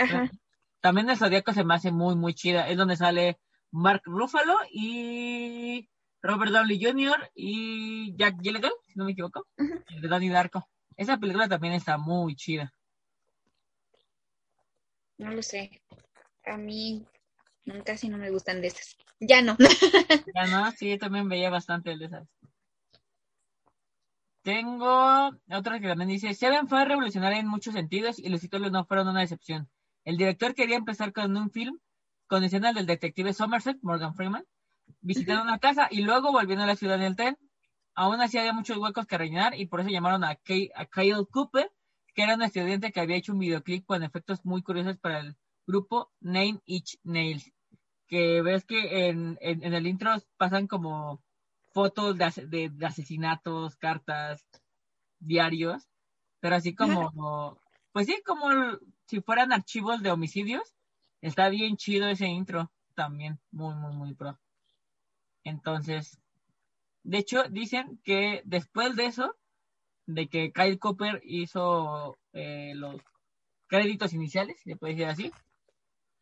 también el Zodíaco se me hace muy, muy chida, es donde sale Mark Ruffalo y Robert Downey Jr. y Jack Gilligan, si no me equivoco, de Donnie Darko. Esa película también está muy chida. No lo sé. A mí casi no me gustan de esas. Ya no. [LAUGHS] ya no, sí, también veía bastante de esas. Tengo otra que también dice, Seven fue revolucionaria en muchos sentidos y los títulos no fueron una excepción. El director quería empezar con un film con escenas del detective Somerset, Morgan Freeman, visitando una casa y luego volviendo a la ciudad del tren. Aún así había muchos huecos que rellenar y por eso llamaron a, a Kyle Cooper, que era un estudiante que había hecho un videoclip con efectos muy curiosos para el grupo Nine Inch Nails que ves que en, en, el intro pasan como fotos de, de, asesinatos, cartas, diarios, pero así como, pues sí, como si fueran archivos de homicidios. Está bien chido ese intro también, muy, muy, muy pro. Entonces, de hecho, dicen que después de eso, de que Kyle Cooper hizo eh, los créditos iniciales, se puede decir así,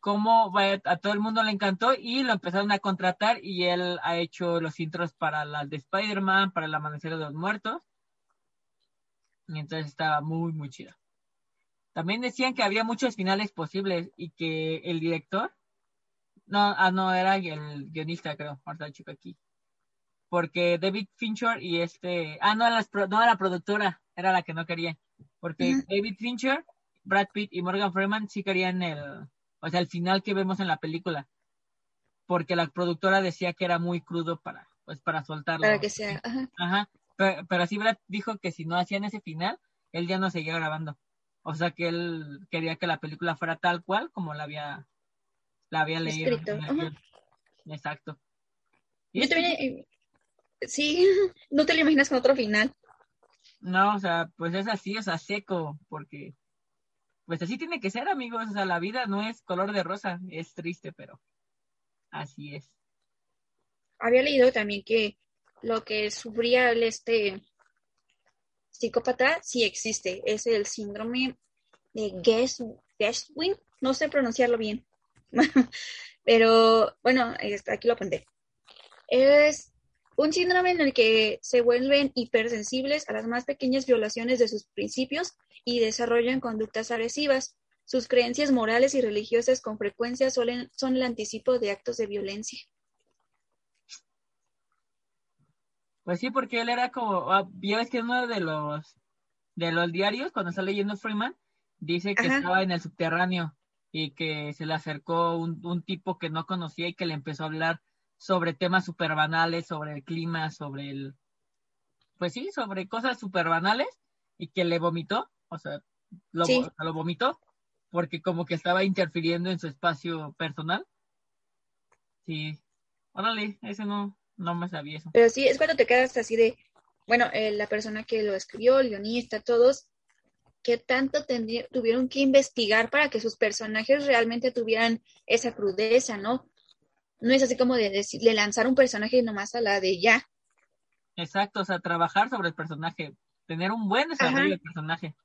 como a todo el mundo le encantó y lo empezaron a contratar y él ha hecho los intros para las de Spider-Man, para el Amanecer de los Muertos. Y entonces estaba muy, muy chido. También decían que había muchos finales posibles y que el director, no, ah, no, era el guionista, creo, ahorita chico aquí. Porque David Fincher y este, ah, no, era la productora, era la que no quería. Porque David Fincher, Brad Pitt y Morgan Freeman sí querían el, o sea, el final que vemos en la película. Porque la productora decía que era muy crudo para, pues, para soltarlo. Para que sea, ajá. Pero, pero así Brad dijo que si no hacían ese final, él ya no seguía grabando. O sea que él quería que la película fuera tal cual como la había, la había leído. Exacto. Yo también, sí, [LAUGHS] no te lo imaginas con otro final. No, o sea, pues es así, o sea, seco, porque pues así tiene que ser, amigos. O sea, la vida no es color de rosa, es triste, pero así es. Había leído también que lo que sufría el este psicópata sí existe, es el síndrome de Guestwing, no sé pronunciarlo bien, [LAUGHS] pero bueno, aquí lo apunté. Es un síndrome en el que se vuelven hipersensibles a las más pequeñas violaciones de sus principios y desarrollan conductas agresivas. Sus creencias morales y religiosas con frecuencia suelen, son el anticipo de actos de violencia. Pues sí, porque él era como, ah, ya ves que uno de los de los diarios, cuando está leyendo Freeman, dice que estaba en el subterráneo y que se le acercó un, un, tipo que no conocía y que le empezó a hablar sobre temas super banales, sobre el clima, sobre el, pues sí, sobre cosas super banales y que le vomitó o sea, lo, lo vomitó porque como que estaba interfiriendo en su espacio personal. Sí, órale, eso no, no me sabía eso. Pero sí, es cuando te quedas así de, bueno, eh, la persona que lo escribió, el guionista, todos, ¿qué tanto tuvieron que investigar para que sus personajes realmente tuvieran esa crudeza, ¿no? No es así como de, de lanzar un personaje nomás a la de ya. Exacto, o sea, trabajar sobre el personaje, tener un buen desarrollo del personaje.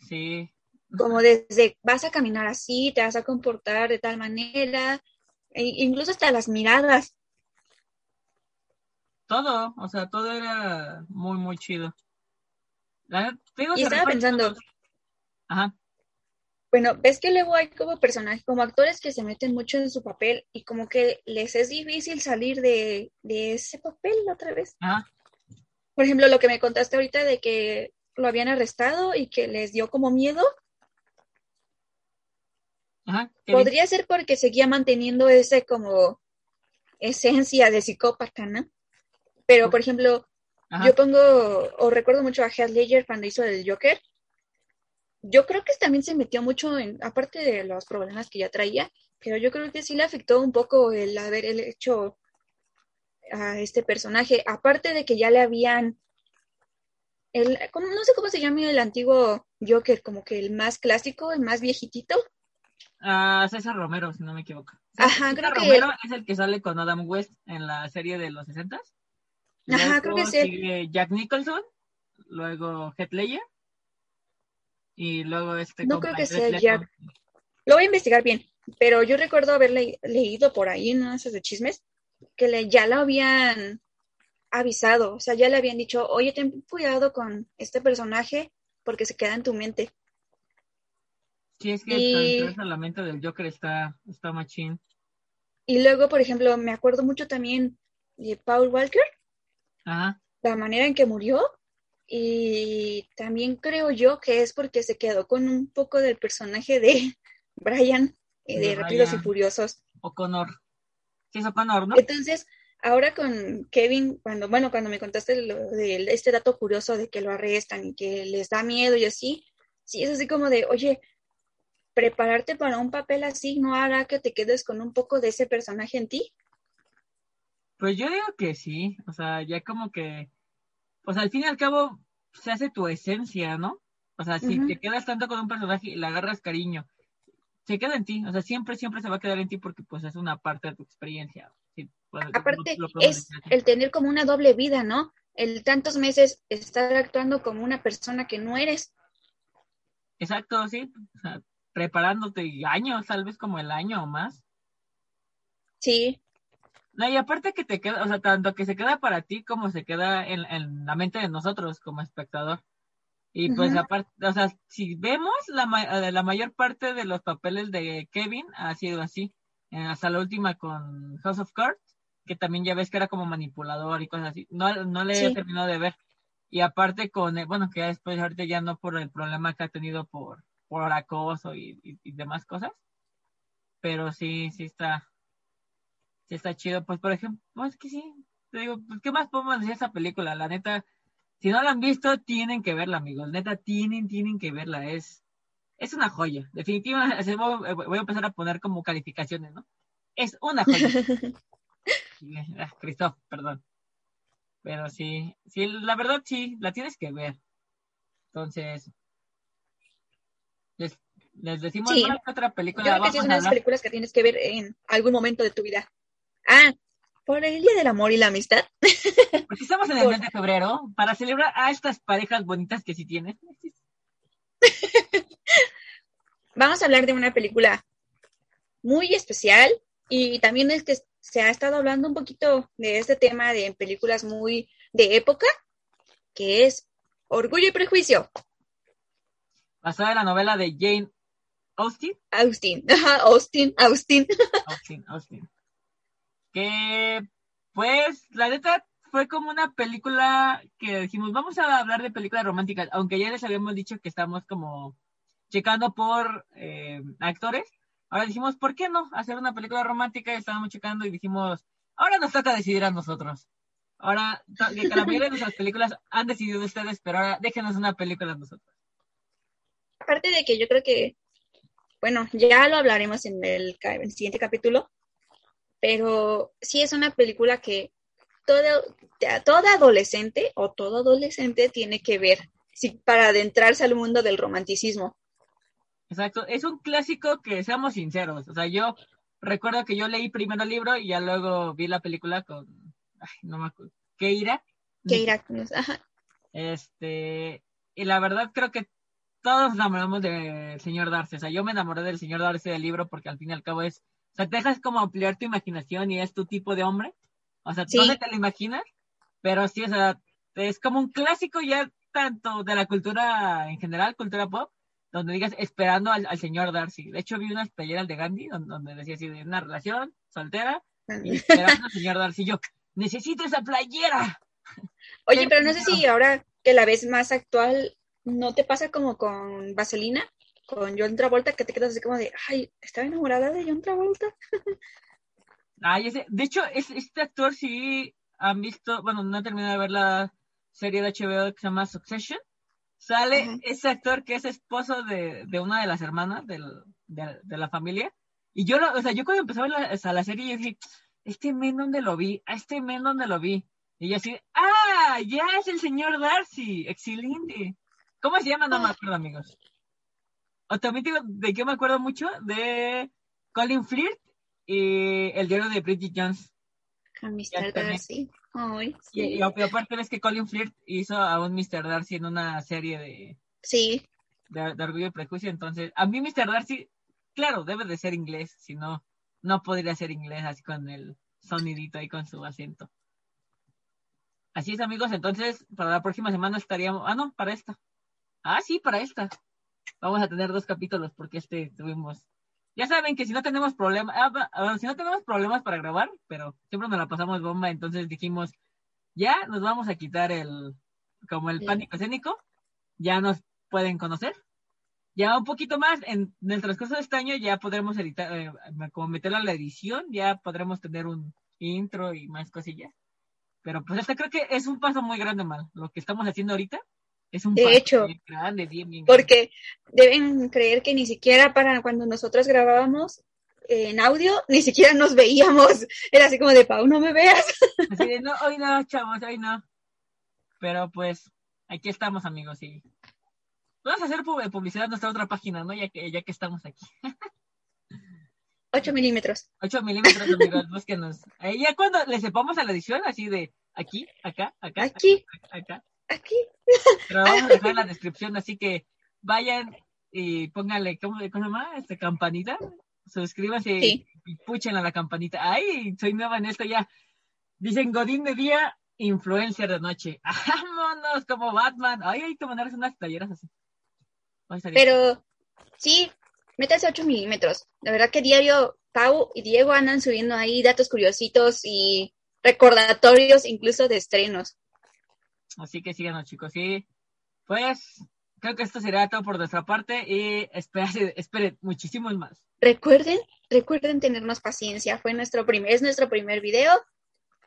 Sí. Como desde vas a caminar así, te vas a comportar de tal manera, e incluso hasta las miradas. Todo, o sea, todo era muy, muy chido. y estaba pensando. Ajá. Bueno, ves que luego hay como personajes, como actores que se meten mucho en su papel y como que les es difícil salir de, de ese papel otra vez. Ajá. Por ejemplo, lo que me contaste ahorita de que lo habían arrestado y que les dio como miedo. Podría ser porque seguía manteniendo ese como esencia de psicópata, ¿no? Pero, por ejemplo, yo pongo, o recuerdo mucho a Heath Ledger cuando hizo el Joker. Yo creo que también se metió mucho en, aparte de los problemas que ya traía, pero yo creo que sí le afectó un poco el haber hecho a este personaje, aparte de que ya le habían el, no sé cómo se llama el antiguo Joker, como que el más clásico, el más viejitito. Ah, César Romero, si no me equivoco. Ajá, creo que Romero es el que sale con Adam West en la serie de los 60 Ajá, creo que sí. Jack Nicholson, luego Heath Ledger y luego este. No creo que sea Jack. Lo voy a investigar bien, pero yo recuerdo haber leído por ahí en esas de chismes que le, ya lo habían avisado, o sea, ya le habían dicho, oye, ten cuidado con este personaje porque se queda en tu mente. Sí, es que la mente del Joker está, está machín. Y luego, por ejemplo, me acuerdo mucho también de Paul Walker, Ajá. la manera en que murió, y también creo yo que es porque se quedó con un poco del personaje de [LAUGHS] Brian, y de, Rápidos y Furiosos. O'Connor. Sí, es O'Connor, ¿no? Entonces, ahora con Kevin, cuando, bueno, cuando me contaste lo, de este dato curioso de que lo arrestan y que les da miedo y así, sí, es así como de, oye, prepararte para un papel así no hará que te quedes con un poco de ese personaje en ti. Pues yo digo que sí, o sea, ya como que, pues al fin y al cabo se hace tu esencia, ¿no? O sea, si te quedas tanto con un personaje y le agarras cariño, se queda en ti, o sea, siempre, siempre se va a quedar en ti porque pues es una parte de tu experiencia. Pues, Aparte, es el tener como una doble vida, ¿no? El tantos meses estar actuando como una persona que no eres. Exacto, sí, o sea, preparándote años, tal vez como el año o más. Sí. No, y aparte que te queda, o sea, tanto que se queda para ti como se queda en, la mente de nosotros como espectador. Y pues aparte, o sea, si vemos la, eh, la mayor parte de los papeles de Kevin ha sido así, eh, hasta la última con House of Cards, que también ya ves que era como manipulador y cosas así. No, no le he terminado de ver. Y aparte con, eh, bueno, que ya después ahorita ya no por el problema que ha tenido por, por acoso y, y demás cosas. Pero sí, sí está, sí está chido. Pues, por ejemplo, pues que sí, te digo, pues, ¿qué más podemos decir de esa película? La neta, si no la han visto, tienen que verla, amigos. Neta, tienen, tienen que verla. Es, es una joya. Definitivamente, [LAUGHS] voy a empezar a poner como calificaciones, ¿no? Es una joya. [LAUGHS] Ah, Christoph, perdón. Pero sí, sí, la verdad sí, la tienes que ver. Entonces, les, les decimos otra película. Yo creo que sí es una de las películas que tienes que ver en algún momento de tu vida. Ah, por el Día del Amor y la Amistad. Porque estamos en el mes de febrero para celebrar a estas parejas bonitas que sí tienes. [LAUGHS] Vamos a hablar de una película muy especial y también es que se ha estado hablando un poquito de este tema de películas muy de época, que es Orgullo y Prejuicio. Basada en la novela de Jane Austen. Austen, [LAUGHS] Austin, Austin. Austin, Austin que pues la neta fue como una película que dijimos, vamos a hablar de películas románticas, aunque ya les habíamos dicho que estamos como checando por eh, actores. Ahora dijimos, ¿por qué no hacer una película romántica? Y estábamos checando y dijimos, ahora nos toca decidir a nosotros. Ahora, que la mayoría de nuestras películas han decidido ustedes, pero ahora déjenos una película a nosotros. Aparte de que yo creo que, bueno, ya lo hablaremos en el, en el siguiente capítulo, pero sí es una película que todo, toda adolescente o todo adolescente tiene que ver para adentrarse al mundo del romanticismo. Exacto, es un clásico que seamos sinceros, o sea, yo recuerdo que yo leí primero el libro y ya luego vi la película con, ay, no me acuerdo, Keira. Keira, ajá. Este, y la verdad creo que todos nos enamoramos del señor Darcy, o sea, yo me enamoré del señor Darcy del libro porque al fin y al cabo es sea, te dejas como ampliar tu imaginación y es tu tipo de hombre. O sea, ¿dónde te lo imaginas? Pero sí, o sea, es como un clásico ya tanto de la cultura en general, cultura pop, donde digas esperando al, señor Darcy. De hecho, vi unas playeras de Gandhi donde, decía así, de una relación soltera y esperando al [LAUGHS] señor Darcy. Yo, necesito esa playera. Oye, pero no sé [LAUGHS] si ahora que la ves más actual, ¿no te pasa como con Vaselina? Con John Travolta que te quedas así como de, ay, estaba enamorada de John Travolta. [LAUGHS] ay, ese, de hecho, este actor sí han visto, bueno, no he terminado de ver la serie de HBO que se llama Succession. Sale ese actor que es esposo de, una de las hermanas de, la familia. Y yo, o sea, yo cuando empecé a ver la, la serie, yo dije, este men donde lo vi, a este men donde lo vi. Y yo así, ah, ya es el señor Darcy, excelente. ¿Cómo se llama? No me acuerdo, amigos. O también digo, de qué me acuerdo mucho, de Colin Firth y el diario de Bridget Jones. Con Mr. Darcy. y, aparte ves que Colin Firth hizo a un Mr. Darcy en una serie de... Sí. De, Orgullo y Prejuicio, entonces, a mí Mr. Darcy, claro, debe de ser inglés, si no, no podría ser inglés así con el sonidito ahí con su acento. Así es, amigos, entonces, para la próxima semana estaríamos... Ah, no, para esta. Ah, sí, para esta vamos a tener dos capítulos porque este tuvimos. Ya saben que si no tenemos problemas, ah, si no tenemos problemas para grabar, pero siempre nos la pasamos bomba, entonces dijimos, ya nos vamos a quitar el, como el pánico escénico, ya nos pueden conocer. Ya un poquito más, en, el transcurso de este año ya podremos editar, eh, como meterlo a la edición, ya podremos tener un intro y más cosillas. Pero pues este creo que es un paso muy grande mal, lo que estamos haciendo ahorita Es un De hecho, grande, bien, bien grande. Porque deben creer que ni siquiera para cuando nosotros grabábamos en audio, [LAUGHS] ni siquiera nos veíamos. Era así como de, Pau, no me veas. [LAUGHS] Así de, no, hoy no, chavos, hoy no. Pero pues, aquí estamos, amigos, y vamos a hacer pu- publicidad en nuestra otra página, ¿no? Ya que, ya que estamos aquí. [LAUGHS] 8 milímetros. 8 milímetros, amigos, búsquenos. Ahí ya cuando le sepamos a la edición, así de aquí, acá, acá, Aquí, acá. Aquí. Pero vamos a dejar la descripción, así que vayan y pónganle, ¿cómo, cómo se llama? Este, campanita. Suscríbanse Sí. y puchen a la campanita. ¡Ay! Soy nueva en esto ya. Dicen Godín de día, influencer de noche. [LAUGHS] ¡Vámonos! Como Batman. ¡Ay, hay que mandarles unas talleras así! Pero sí, métanse 8 milímetros. La verdad que diario Pau y Diego andan subiendo ahí datos curiositos y recordatorios incluso de estrenos. Así que síganos, chicos. Sí, pues creo que esto será todo por nuestra parte y esperen, [LAUGHS] esperen muchísimos más. Recuerden, recuerden tenernos paciencia. Fue nuestro primer, es nuestro primer video.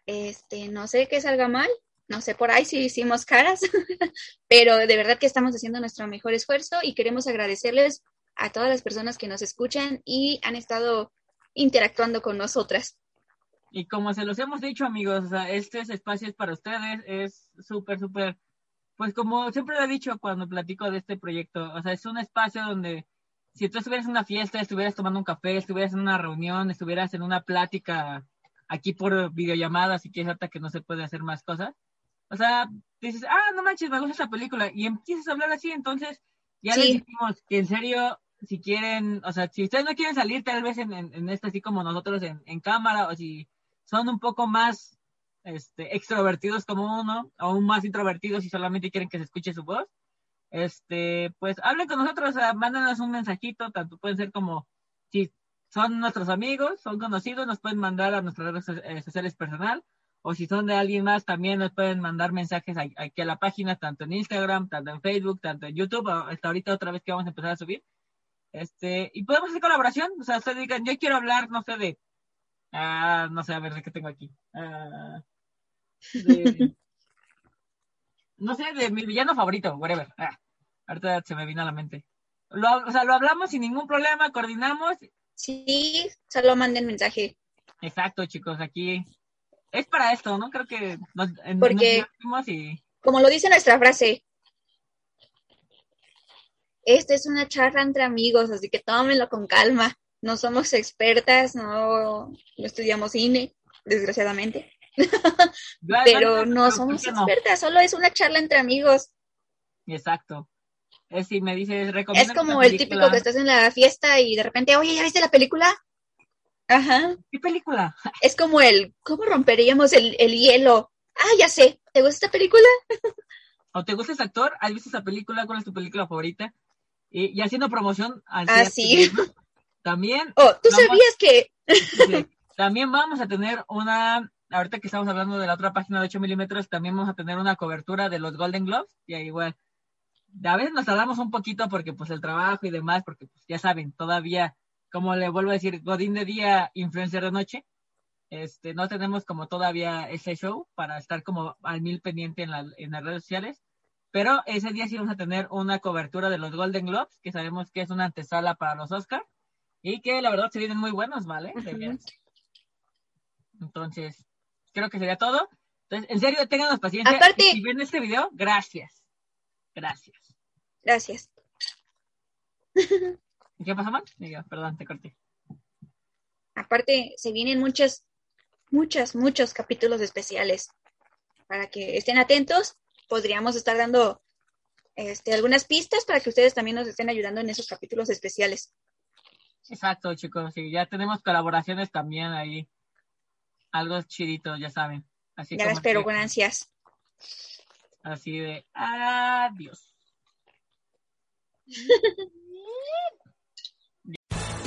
Este, no sé que salga mal, no sé por ahí si hicimos caras, [LAUGHS] pero de verdad que estamos haciendo nuestro mejor esfuerzo y queremos agradecerles a todas las personas que nos escuchan y han estado interactuando con nosotras. Y como se los hemos dicho, amigos, o sea, este es espacio es para ustedes, es súper, súper, pues como siempre lo he dicho cuando platico de este proyecto, o sea, es un espacio donde si tú estuvieras en una fiesta, estuvieras tomando un café, estuvieras en una reunión, estuvieras en una plática aquí por videollamada, si quieres ahorita que no se puede hacer más cosas, o sea, dices, ah, no manches, me gusta esta película, y empiezas a hablar así, entonces ya Sí. les dijimos que en serio, si quieren, o sea, si ustedes no quieren salir tal vez en, en, en esto así como nosotros en, en cámara, o si son un poco más este, extrovertidos como uno, aún más introvertidos y solamente quieren que se escuche su voz, este, pues hablen con nosotros, mándanos un mensajito, tanto pueden ser como, si son nuestros amigos, son conocidos, nos pueden mandar a nuestras redes eh, sociales personal, o si son de alguien más, también nos pueden mandar mensajes aquí a la página, tanto en Instagram, tanto en Facebook, tanto en YouTube, hasta ahorita otra vez que vamos a empezar a subir. Este, y podemos hacer colaboración, o sea, ustedes digan, yo quiero hablar, no sé, de, ah, no sé, a ver, ¿de qué tengo aquí? Ah, de- [LAUGHS] no sé, de mi villano favorito, whatever. Ah, ahorita se me vino a la mente. Lo, o sea, lo hablamos sin ningún problema, coordinamos. Sí, solo manden mensaje. Exacto, chicos, aquí es para esto, ¿no? Creo que nos, Porque- nos divertimos y Como lo dice nuestra frase, esta es una charla entre amigos, así que tómenlo con calma. No somos expertas, no, no estudiamos cine, desgraciadamente, pero no ¿por somos expertas, solo es una charla entre amigos. Exacto. Es si me dices, Es como el típico que estás en la fiesta y de repente, oye, ¿ya viste la película? Ajá. ¿Qué película? Es como el, ¿cómo romperíamos el, el hielo? Ah, ya sé, ¿te gusta esta película? [LAUGHS] ¿O te gusta ese actor? ¿Has visto esa película? ¿Cuál es tu película favorita? Y, y haciendo promoción al Ah. También Oh, ¿tú Vamos. sabías que Sí. También vamos a tener una, ahorita que estamos hablando de la otra página de 8 milímetros, también vamos a tener una cobertura de los Golden Globes, y ahí igual, a veces nos tardamos un poquito porque pues el trabajo y demás, porque pues ya saben, todavía, como le vuelvo a decir, Godín de día, influencer de noche, este, no tenemos como todavía ese show para estar como al mil pendiente en, la- en las redes sociales, pero ese día sí vamos a tener una cobertura de los Golden Globes, que sabemos que es una antesala para los Oscars, y que la verdad se vienen muy buenos, ¿vale? Entonces, creo que sería todo. Entonces, en serio, ténganos paciencia. Aparte- Si ven este video, gracias. Gracias. Gracias. ¿Y qué pasa, man? Perdón, te corté. Aparte, se vienen muchas, muchas, muchos capítulos especiales. Para que estén atentos, podríamos estar dando este, algunas pistas para que ustedes también nos estén ayudando en esos capítulos especiales. Exacto, chicos. Sí, ya tenemos colaboraciones también ahí. Algo chidito, ya saben. Así Ya la espero con ansias. Así de adiós. [LAUGHS]